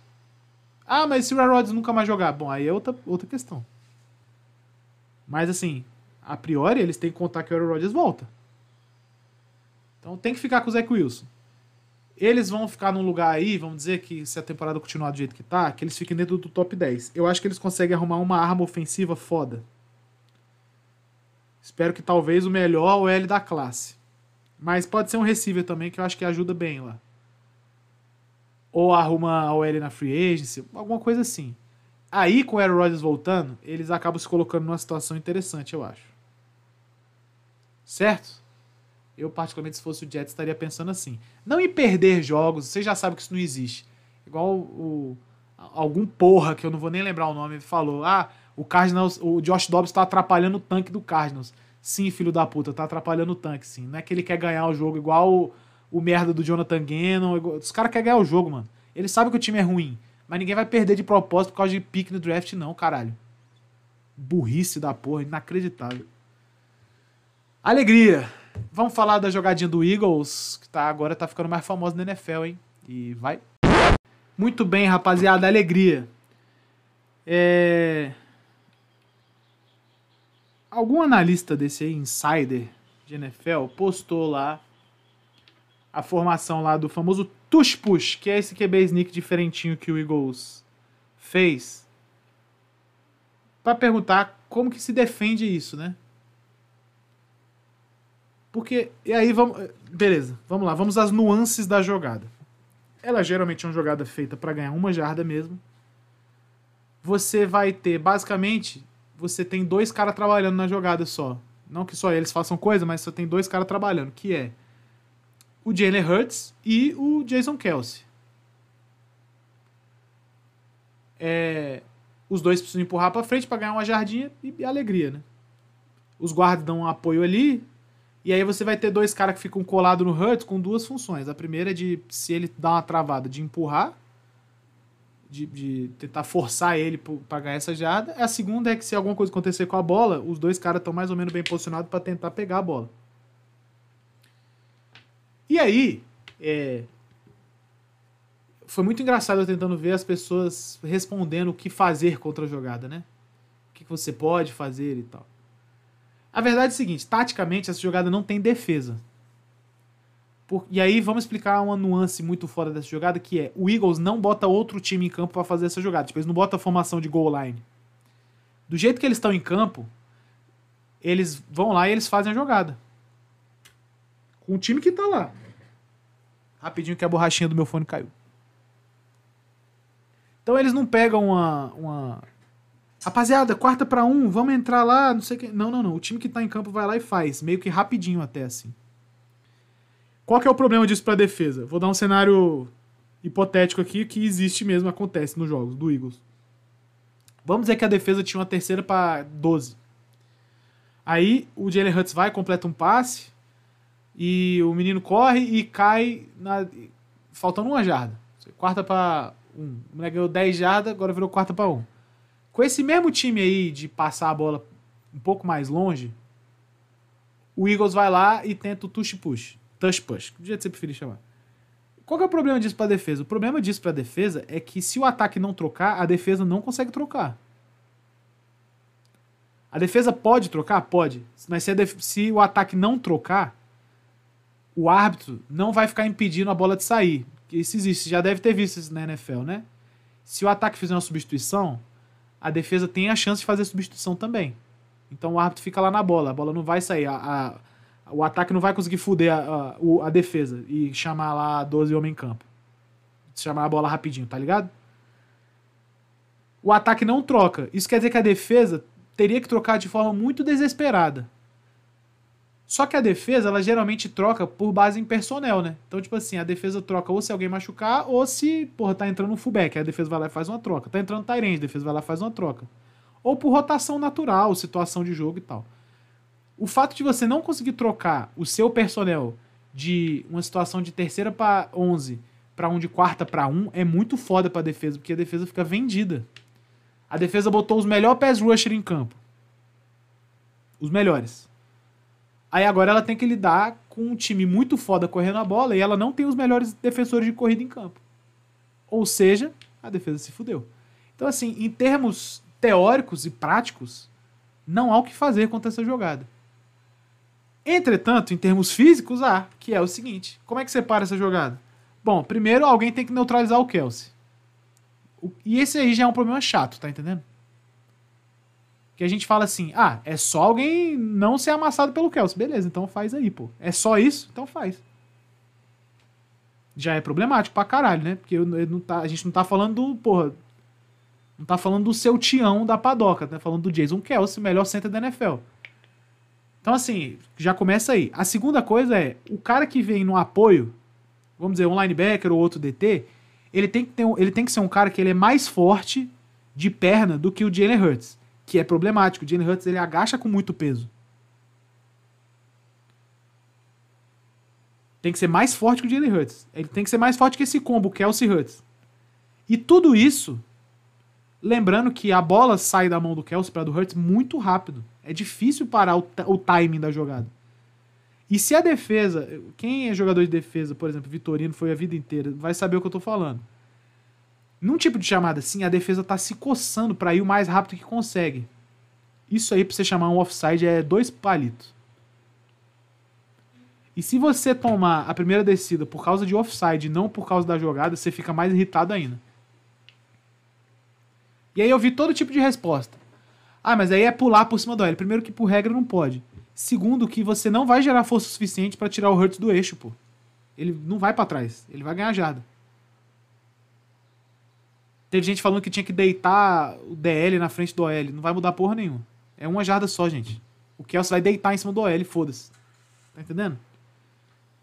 Ah, mas se o Aaron Rodgers nunca mais jogar? Bom, aí é outra, outra questão. Mas assim, a priori eles têm que contar que o Aaron Rodgers volta. Então tem que ficar com o Zach Wilson. Eles vão ficar num lugar aí, vamos dizer que se a temporada continuar do jeito que tá, que eles fiquem dentro do top 10. Eu acho que eles conseguem arrumar uma arma ofensiva foda. Espero que talvez o melhor OL da classe. Mas pode ser um receiver também, que eu acho que ajuda bem lá. Ou arruma a OL na free agency, alguma coisa assim. Aí, com o Aaron Rodgers voltando, eles acabam se colocando numa situação interessante, eu acho. Certo? Eu, particularmente, se fosse o Jets, estaria pensando assim. Não em perder jogos, você já sabe que isso não existe. Igual o, algum porra, que eu não vou nem lembrar o nome, falou: ah, o Cardinals, o Josh Dobbs está atrapalhando o tanque do Cardinals. Sim, filho da puta, tá atrapalhando o tanque, sim. Não é que ele quer ganhar o jogo igual o, o merda do Jonathan Gannon. Igual, os caras querem ganhar o jogo, mano. Eles sabem que o time é ruim, mas ninguém vai perder de propósito por causa de pique no draft, não, caralho. Burrice da porra, inacreditável. Alegria. Vamos falar da jogadinha do Eagles, que tá, agora tá ficando mais famosa na NFL, hein? E vai. Muito bem, rapaziada, alegria. É... Algum analista desse aí, insider de NFL, postou lá a formação lá do famoso tush push, que é esse QB sneak diferentinho que o Eagles fez, para perguntar como que se defende isso, né? Porque, e aí vamos. Beleza, vamos lá, vamos às nuances da jogada. Ela geralmente é uma jogada feita para ganhar uma jarda mesmo. Você vai ter basicamente você tem dois caras trabalhando na jogada só. Não que só eles façam coisa, mas só tem dois caras trabalhando, que é o Jalen Hurts e o Jason Kelsey. É, os dois precisam empurrar para frente para ganhar uma jardinha e, e alegria, né? Os guardas dão um apoio ali, e aí você vai ter dois caras que ficam colados no Hurts com duas funções. A primeira é de, se ele dá uma travada, de empurrar, de, de tentar forçar ele para ganhar essa jarda. A segunda é que se alguma coisa acontecer com a bola, os dois caras estão mais ou menos bem posicionados para tentar pegar a bola. E aí, é, foi muito engraçado eu tentando ver as pessoas respondendo o que fazer contra a jogada, né? O que você pode fazer e tal. A verdade é o seguinte, taticamente essa jogada não tem defesa. Por, e aí vamos explicar uma nuance muito fora dessa jogada, que é o Eagles não bota outro time em campo para fazer essa jogada. Tipo, eles não botam a formação de goal line. Do jeito que eles estão em campo, eles vão lá e eles fazem a jogada. Com o time que tá lá. Rapidinho que a borrachinha do meu fone caiu. Então eles não pegam uma, uma Rapaziada, quarta para um, vamos entrar lá, não sei que. Não, não, não. O time que tá em campo vai lá e faz. Meio que rapidinho até, assim. Qual que é o problema disso pra defesa? Vou dar um cenário hipotético aqui que existe mesmo, acontece nos jogos do Eagles. Vamos dizer que a defesa tinha uma terceira para 12. Aí o Jalen Hurts vai, completa um passe e o menino corre e cai na, faltando uma jarda. Quarta para um. O moleque ganhou 10 jardas, agora virou quarta para um. Com esse mesmo time aí de passar a bola um pouco mais longe, o Eagles vai lá e tenta o touch push. Touch push, do jeito que você preferir chamar. Qual que é o problema disso para defesa? O problema disso para defesa é que se o ataque não trocar, a defesa não consegue trocar. A defesa pode trocar? Pode. Mas se, se, o ataque não trocar, o árbitro não vai ficar impedindo a bola de sair. Isso existe, já deve ter visto isso na NFL, né? Se o ataque fizer uma substituição, a defesa tem a chance de fazer substituição também. Então o árbitro fica lá na bola, a bola não vai sair, a, a, o ataque não vai conseguir fuder a, a, defesa e chamar lá 12 homens em campo. Chamar a bola rapidinho, tá ligado? O ataque não troca. Isso quer dizer que a defesa teria que trocar de forma muito desesperada. Só que a defesa, ela geralmente troca por base em personnel, né? Então, tipo assim, a defesa troca ou se alguém machucar, ou se, porra, tá entrando um fullback, a defesa vai lá e faz uma troca. Tá entrando Tyrande, a defesa vai lá e faz uma troca. Ou por rotação natural, situação de jogo e tal. O fato de você não conseguir trocar o seu personnel de uma situação de terceira para 11 para um de quarta para um é muito foda pra defesa, porque a defesa fica vendida. A defesa botou os melhores pass rusher em campo. Os melhores. Aí agora ela tem que lidar com um time muito foda correndo a bola e ela não tem os melhores defensores de corrida em campo. Ou seja, a defesa se fudeu. Então, assim, em termos teóricos e práticos, não há o que fazer contra essa jogada. Entretanto, em termos físicos, há, que é o seguinte: como é que você para essa jogada? Bom, primeiro alguém tem que neutralizar o Kelsey. E esse aí já é um problema chato, tá entendendo? Que a gente fala assim: ah, é só alguém não ser amassado pelo Kelsey. Beleza, então faz aí, pô. É só isso? Então faz. Já é problemático pra caralho, né? Porque não tá, a gente não tá falando do, porra. Não tá falando do seu Tião da Padoca, tá falando do Jason Kelsey, melhor center da NFL. Então, assim, já começa aí. A segunda coisa é: o cara que vem no apoio, vamos dizer, um linebacker ou outro DT, ele tem que, ter, ele tem que ser um cara que ele é mais forte de perna do que o Jalen Hurts que é problemático. O Jalen Hurts ele agacha com muito peso. Tem que ser mais forte que o Jalen Hurts. Ele tem que ser mais forte que esse combo, Kelsey Hurts. E tudo isso, lembrando que a bola sai da mão do Kelsey para do Hurts muito rápido. É difícil parar o, o timing da jogada. E se a defesa, quem é jogador de defesa, por exemplo, Vitorino foi a vida inteira, vai saber o que eu tô falando. Num tipo de chamada assim, a defesa tá se coçando para ir o mais rápido que consegue. Isso aí, pra você chamar um offside, é dois palitos. E se você tomar a primeira descida por causa de offside, não por causa da jogada, você fica mais irritado ainda. E aí eu vi todo tipo de resposta. Ah, mas aí é pular por cima do L. Primeiro que por regra não pode. Segundo que você não vai gerar força suficiente para tirar o Hurts do eixo, pô. Ele não vai para trás, ele vai ganhar jarda. Teve gente falando que tinha que deitar o DL na frente do OL. Não vai mudar porra nenhuma. É uma jarda só, gente. O Kelsey vai deitar em cima do OL, foda-se. Tá entendendo?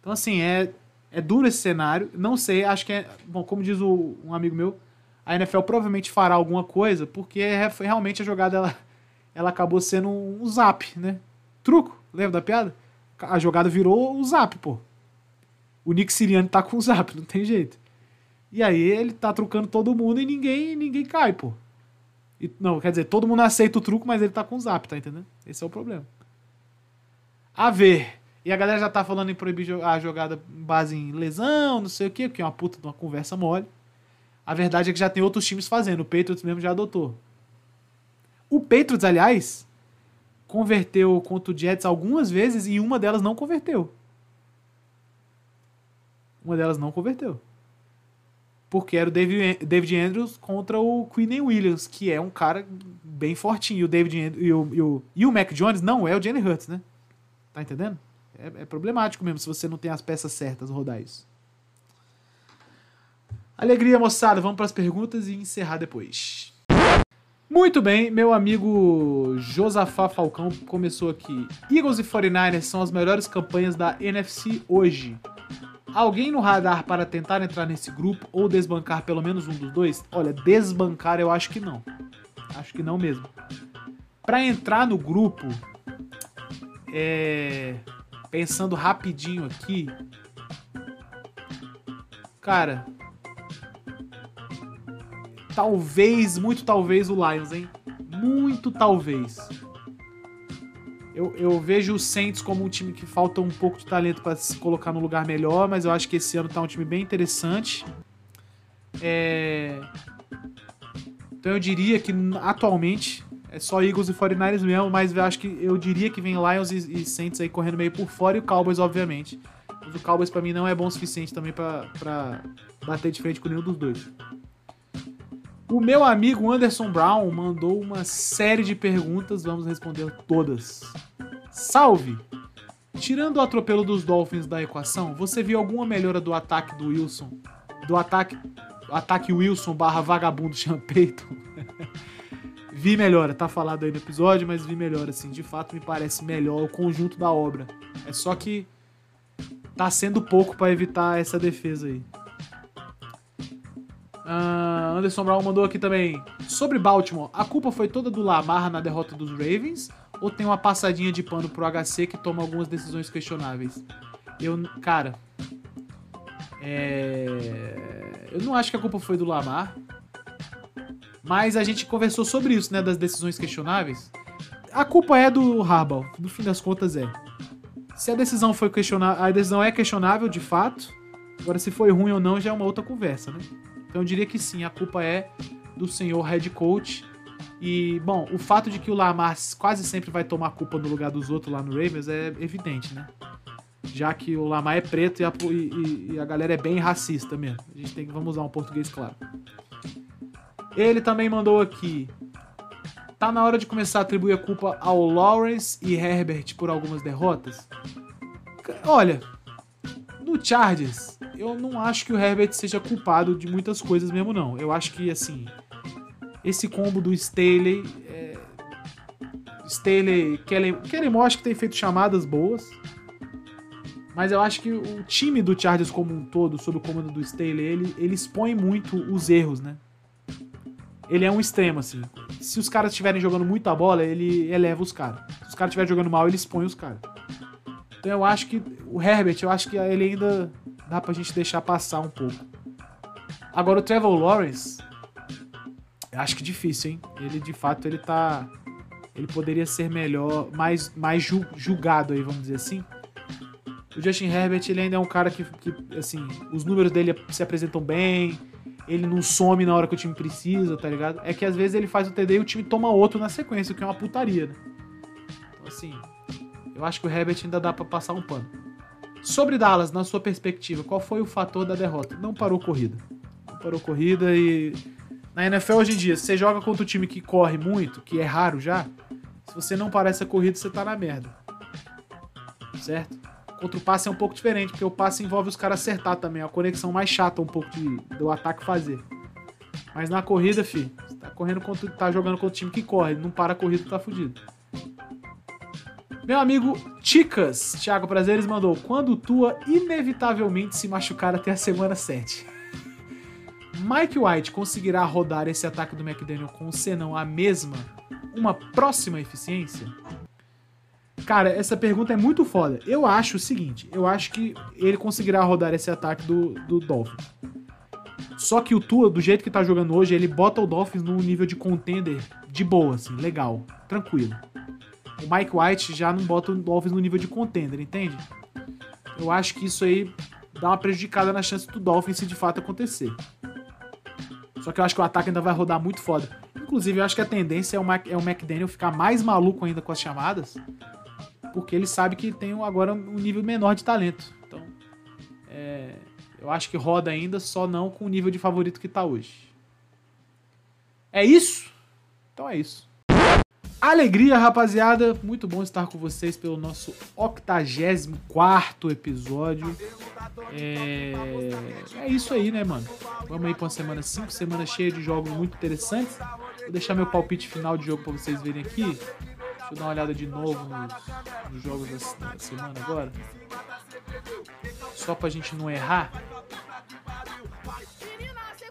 Então, assim, é, é duro esse cenário. Não sei, acho que é. Bom, como diz o, um amigo meu, a NFL provavelmente fará alguma coisa, porque é, realmente a jogada ela, ela acabou sendo um zap, né? Truco, lembra da piada? A jogada virou o zap, pô. O Nick Sirianni tá com o zap, não tem jeito. E aí ele tá trucando todo mundo e ninguém ninguém cai, pô. E, não, quer dizer, todo mundo aceita o truco, mas ele tá com o zap, tá entendendo? Esse é o problema. A ver. E a galera já tá falando em proibir a jogada base em lesão, não sei o quê, que é uma puta de uma conversa mole. A verdade é que já tem outros times fazendo. O Patriots mesmo já adotou. O Patriots, aliás, converteu contra o Jets algumas vezes e uma delas não converteu. Uma delas não converteu. Porque era o David, David Andrews contra o Quinn Williams, que é um cara bem fortinho. E o David e o, e o, e o Mac Jones não é o Jalen Hurts, né? Tá entendendo? É, é problemático mesmo se você não tem as peças certas rodar isso. Alegria, moçada. Vamos para as perguntas e encerrar depois. Muito bem, meu amigo Josafá Falcão começou aqui. Eagles e 49ers são as melhores campanhas da NFC hoje. Alguém no radar para tentar entrar nesse grupo ou desbancar pelo menos um dos dois? Olha, desbancar eu acho que não. Acho que não mesmo. Para entrar no grupo, é... pensando rapidinho aqui, cara, Talvez, muito talvez o Lions, hein? Muito talvez. Eu, eu vejo o Saints como um time que falta um pouco de talento para se colocar no lugar melhor, mas eu acho que esse ano tá um time bem interessante. É... Então eu diria que atualmente é só Eagles e 49ers mesmo, mas eu acho que eu diria que vem Lions e, e Saints aí correndo meio por fora e o Cowboys, obviamente. Mas o Cowboys para mim não é bom o suficiente também para bater de frente com nenhum dos dois. O meu amigo Anderson Brown mandou uma série de perguntas, vamos responder todas. Salve! Tirando o atropelo dos Dolphins da equação, você viu alguma melhora do ataque do Wilson? Do ataque. Ataque Wilson barra vagabundo Champeito? vi melhora, tá falado aí no episódio, mas vi melhora, assim. De fato, me parece melhor o conjunto da obra. É só que tá sendo pouco para evitar essa defesa aí. Uh, Anderson Brown mandou aqui também. Sobre Baltimore, a culpa foi toda do Lamar na derrota dos Ravens? Ou tem uma passadinha de pano pro HC que toma algumas decisões questionáveis? Eu, cara. É... Eu não acho que a culpa foi do Lamar. Mas a gente conversou sobre isso, né? Das decisões questionáveis. A culpa é do Harbaugh. No fim das contas, é. Se a decisão foi questionável. A decisão é questionável, de fato. Agora, se foi ruim ou não, já é uma outra conversa, né? Então eu diria que sim, a culpa é do senhor head coach. E, bom, o fato de que o Lamar quase sempre vai tomar culpa no lugar dos outros lá no Ravens é evidente, né? Já que o Lamar é preto e a, e, e a galera é bem racista mesmo. A gente tem que, vamos usar um português claro. Ele também mandou aqui. Tá na hora de começar a atribuir a culpa ao Lawrence e Herbert por algumas derrotas? Olha, no Chargers, eu não acho que o Herbert seja culpado de muitas coisas mesmo, não. Eu acho que, assim, esse combo do Staley. É... Staley, Kellen, Kellen acho que tem feito chamadas boas. Mas eu acho que o time do Chargers como um todo, sob o comando do Staley, ele, ele expõe muito os erros, né? Ele é um extremo, assim. Se os caras estiverem jogando muita bola, ele eleva os caras. Se os caras estiverem jogando mal, ele expõe os caras. Então eu acho que o Herbert, eu acho que ele ainda dá pra gente deixar passar um pouco. Agora o Trevor Lawrence, acho que difícil, hein? Ele de fato ele tá ele poderia ser melhor, mais mais julgado aí, vamos dizer assim. O Justin Herbert, ele ainda é um cara que, que assim, os números dele se apresentam bem, ele não some na hora que o time precisa, tá ligado? É que às vezes ele faz o TD e o time toma outro na sequência, o que é uma putaria, né? Então, assim, eu acho que o Herbert ainda dá para passar um pano. Sobre Dallas, na sua perspectiva, qual foi o fator da derrota? Não parou corrida. Não parou corrida e. Na NFL hoje em dia, se você joga contra um time que corre muito, que é raro já, se você não parar essa corrida, você tá na merda. Certo? Contra o passe é um pouco diferente, porque o passe envolve os caras acertar também, a conexão mais chata um pouco de, do ataque fazer. Mas na corrida, fi, você tá correndo contra, tá jogando contra o time que corre, não para a corrida, tá fudido. Meu amigo Ticas, Thiago Prazeres mandou: Quando Tua inevitavelmente se machucar até a semana 7. Mike White conseguirá rodar esse ataque do McDaniel com senão a mesma, uma próxima eficiência? Cara, essa pergunta é muito foda. Eu acho o seguinte: eu acho que ele conseguirá rodar esse ataque do, do Dolphins. Só que o Tua, do jeito que tá jogando hoje, ele bota o Dolphins num nível de contender de boa, assim, legal, tranquilo. O Mike White já não bota o Dolphins no nível de contender, entende? Eu acho que isso aí dá uma prejudicada na chance do Dolphins se de fato acontecer. Só que eu acho que o ataque ainda vai rodar muito foda. Inclusive, eu acho que a tendência é o, Mac, é o McDaniel ficar mais maluco ainda com as chamadas, porque ele sabe que tem agora um nível menor de talento. Então, é, eu acho que roda ainda, só não com o nível de favorito que tá hoje. É isso? Então é isso. Alegria, rapaziada. Muito bom estar com vocês pelo nosso 84 episódio. É... é isso aí, né, mano? Vamos aí pra uma semana 5, semana cheia de jogos muito interessantes. Vou deixar meu palpite final de jogo pra vocês verem aqui. Deixa eu dar uma olhada de novo nos, nos jogos da, semana agora. Só pra gente não errar.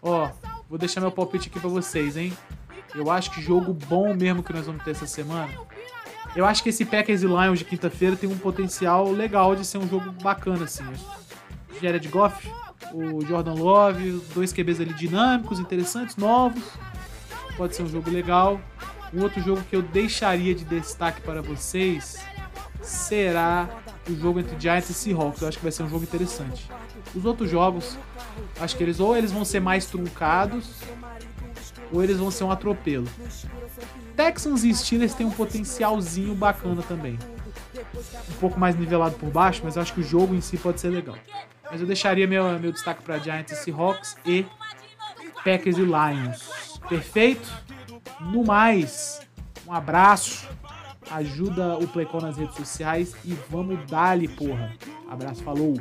Ó, vou deixar meu palpite aqui pra vocês, hein? Eu acho que jogo bom mesmo que nós vamos ter essa semana. Eu acho que esse Packers e Lions de quinta-feira tem um potencial legal de ser um jogo bacana, assim. Jared Goff, o Jordan Love, dois QBs ali dinâmicos, interessantes, novos. Pode ser um jogo legal. Um outro jogo que eu deixaria de destaque para vocês será o jogo entre Giants e Seahawks. Eu acho que vai ser um jogo interessante. Os outros jogos, acho que eles ou eles vão ser mais truncados ou eles vão ser um atropelo. Texans e Steelers têm um potencialzinho bacana também. Um pouco mais nivelado por baixo, mas eu acho que o jogo em si pode ser legal. Mas eu deixaria meu, meu destaque para Giants e Seahawks e Packers e Lions. Perfeito? No mais, um abraço. Ajuda o Playcon nas redes sociais e vamos dar-lhe, porra. Abraço, falou!